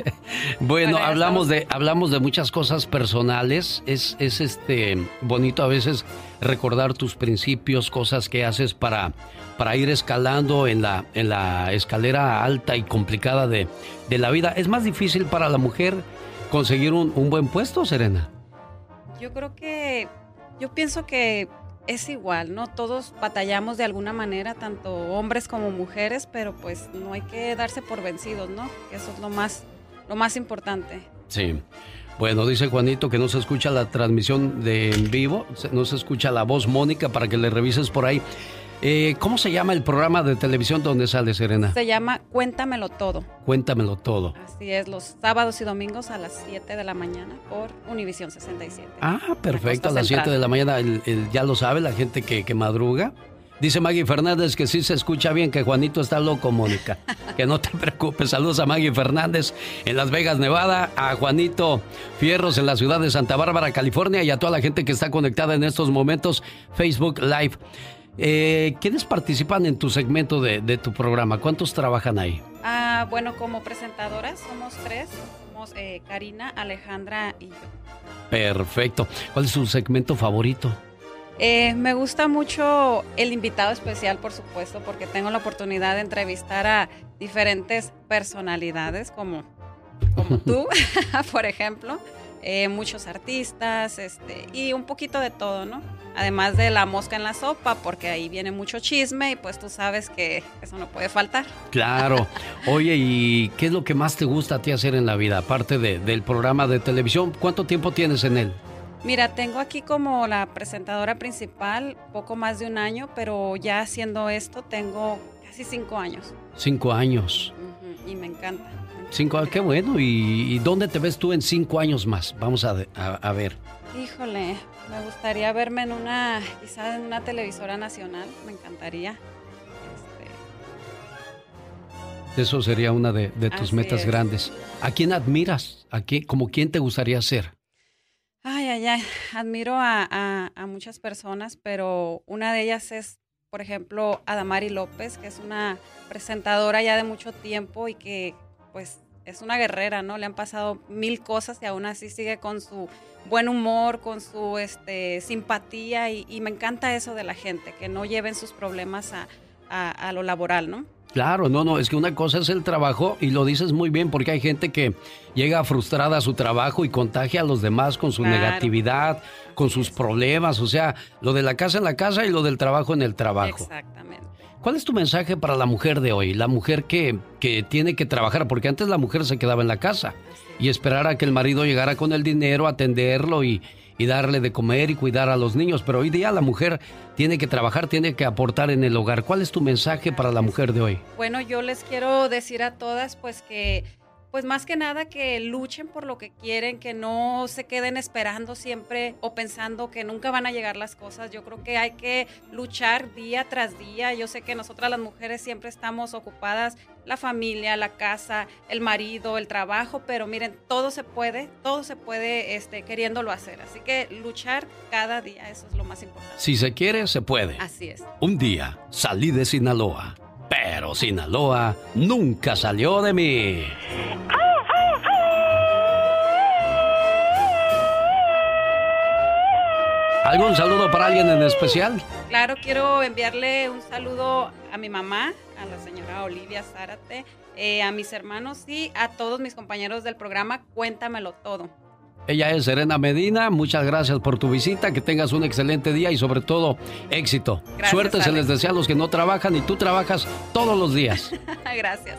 S1: (laughs) bueno, bueno hablamos de hablamos de muchas cosas personales. Es, es este bonito a veces recordar tus principios, cosas que haces para, para ir escalando en la, en la escalera alta y complicada de, de la vida. ¿Es más difícil para la mujer conseguir un, un buen puesto, Serena?
S62: Yo creo que, yo pienso que es igual, ¿no? Todos batallamos de alguna manera, tanto hombres como mujeres, pero pues no hay que darse por vencidos, ¿no? Eso es lo más, lo más importante.
S1: Sí. Bueno, dice Juanito que no se escucha la transmisión de en vivo, no se escucha la voz Mónica para que le revises por ahí. Eh, ¿Cómo se llama el programa de televisión donde sale Serena?
S62: Se llama Cuéntamelo Todo.
S1: Cuéntamelo Todo.
S62: Así es, los sábados y domingos a las 7 de la mañana por Univisión 67.
S1: Ah, perfecto, a las 7 de la mañana, el, el, ya lo sabe la gente que, que madruga. Dice Maggie Fernández que sí se escucha bien, que Juanito está loco, Mónica. (laughs) Que no te preocupes. Saludos a Maggie Fernández en Las Vegas, Nevada, a Juanito Fierros en la ciudad de Santa Bárbara, California y a toda la gente que está conectada en estos momentos, Facebook Live. Eh, ¿quiénes participan en tu segmento de, de tu programa? ¿Cuántos trabajan ahí?
S62: Ah, bueno, como presentadoras somos tres. Somos eh, Karina, Alejandra y yo.
S1: Perfecto. ¿Cuál es su segmento favorito?
S62: Eh, me gusta mucho el invitado especial, por supuesto, porque tengo la oportunidad de entrevistar a diferentes personalidades como, como (laughs) tú, (laughs) por ejemplo, eh, muchos artistas este, y un poquito de todo, ¿no? Además de la mosca en la sopa, porque ahí viene mucho chisme y pues tú sabes que eso no puede faltar.
S1: Claro. (laughs) Oye, ¿y qué es lo que más te gusta a ti hacer en la vida, aparte de- del programa de televisión? ¿Cuánto tiempo tienes en él?
S62: Mira, tengo aquí como la presentadora principal poco más de un año, pero ya haciendo esto tengo casi cinco años
S1: Cinco años.
S62: Y me encanta.
S1: Cinco, qué bueno. ¿Y, y dónde te ves tú en cinco años más? Vamos a, a- a ver.
S62: Híjole, me gustaría verme en una, quizás en una televisora nacional, me encantaría.
S1: Eso sería una de, de tus
S62: Así
S1: metas
S62: es.
S1: grandes. ¿A quién admiras? ¿A quién, como quién te gustaría ser?
S62: Ay, ay, ay, admiro a, a- a muchas personas, pero una de ellas es, por ejemplo, Adamari López, que es una presentadora ya de mucho tiempo y que pues es una guerrera, ¿no? Le han pasado mil cosas y aún así sigue con su buen humor, con su este, simpatía y, y me encanta eso de la gente, que no lleven sus problemas a, a- a lo laboral, ¿no?
S1: Claro, no, no, es que una cosa es el trabajo y lo dices muy bien porque hay gente que llega frustrada a su trabajo y contagia a los demás con su
S62: Claro.
S1: negatividad, con sus problemas, o sea, lo de la casa en la casa y lo del trabajo en el trabajo.
S62: Exactamente.
S1: ¿Cuál es tu mensaje para la mujer de hoy? La mujer que, que tiene que trabajar, porque antes la mujer se quedaba en la casa y esperar a que el marido llegara con el dinero, atenderlo y, y darle de comer y cuidar a los niños. Pero hoy día la mujer tiene que trabajar, tiene que aportar en el hogar. ¿Cuál es tu mensaje para la mujer de hoy?
S62: Bueno, yo les quiero decir a todas, pues que, pues más que nada que luchen por lo que quieren, que no se queden esperando siempre o pensando que nunca van a llegar las cosas. Yo creo que hay que luchar día tras día. Yo sé que nosotras las mujeres siempre estamos ocupadas, la familia, la casa, el marido, el trabajo, pero miren, todo se puede, todo se puede este, queriéndolo hacer. Así que luchar cada día, eso es lo más importante.
S1: Si se quiere, se puede.
S62: Así es.
S1: Un día salí de Sinaloa, pero Sinaloa nunca salió de mí. ¿Algún saludo para alguien en especial?
S62: Claro, quiero enviarle un saludo a mi mamá, a la señora Olivia Zárate, eh, a mis hermanos y a todos mis compañeros del programa Cuéntamelo Todo.
S1: Ella es Serena Medina, muchas gracias por tu visita, que tengas un excelente día y sobre todo éxito.
S62: Gracias,
S1: Suerte se les desea a los que no trabajan y tú trabajas todos los días. (laughs)
S62: Gracias.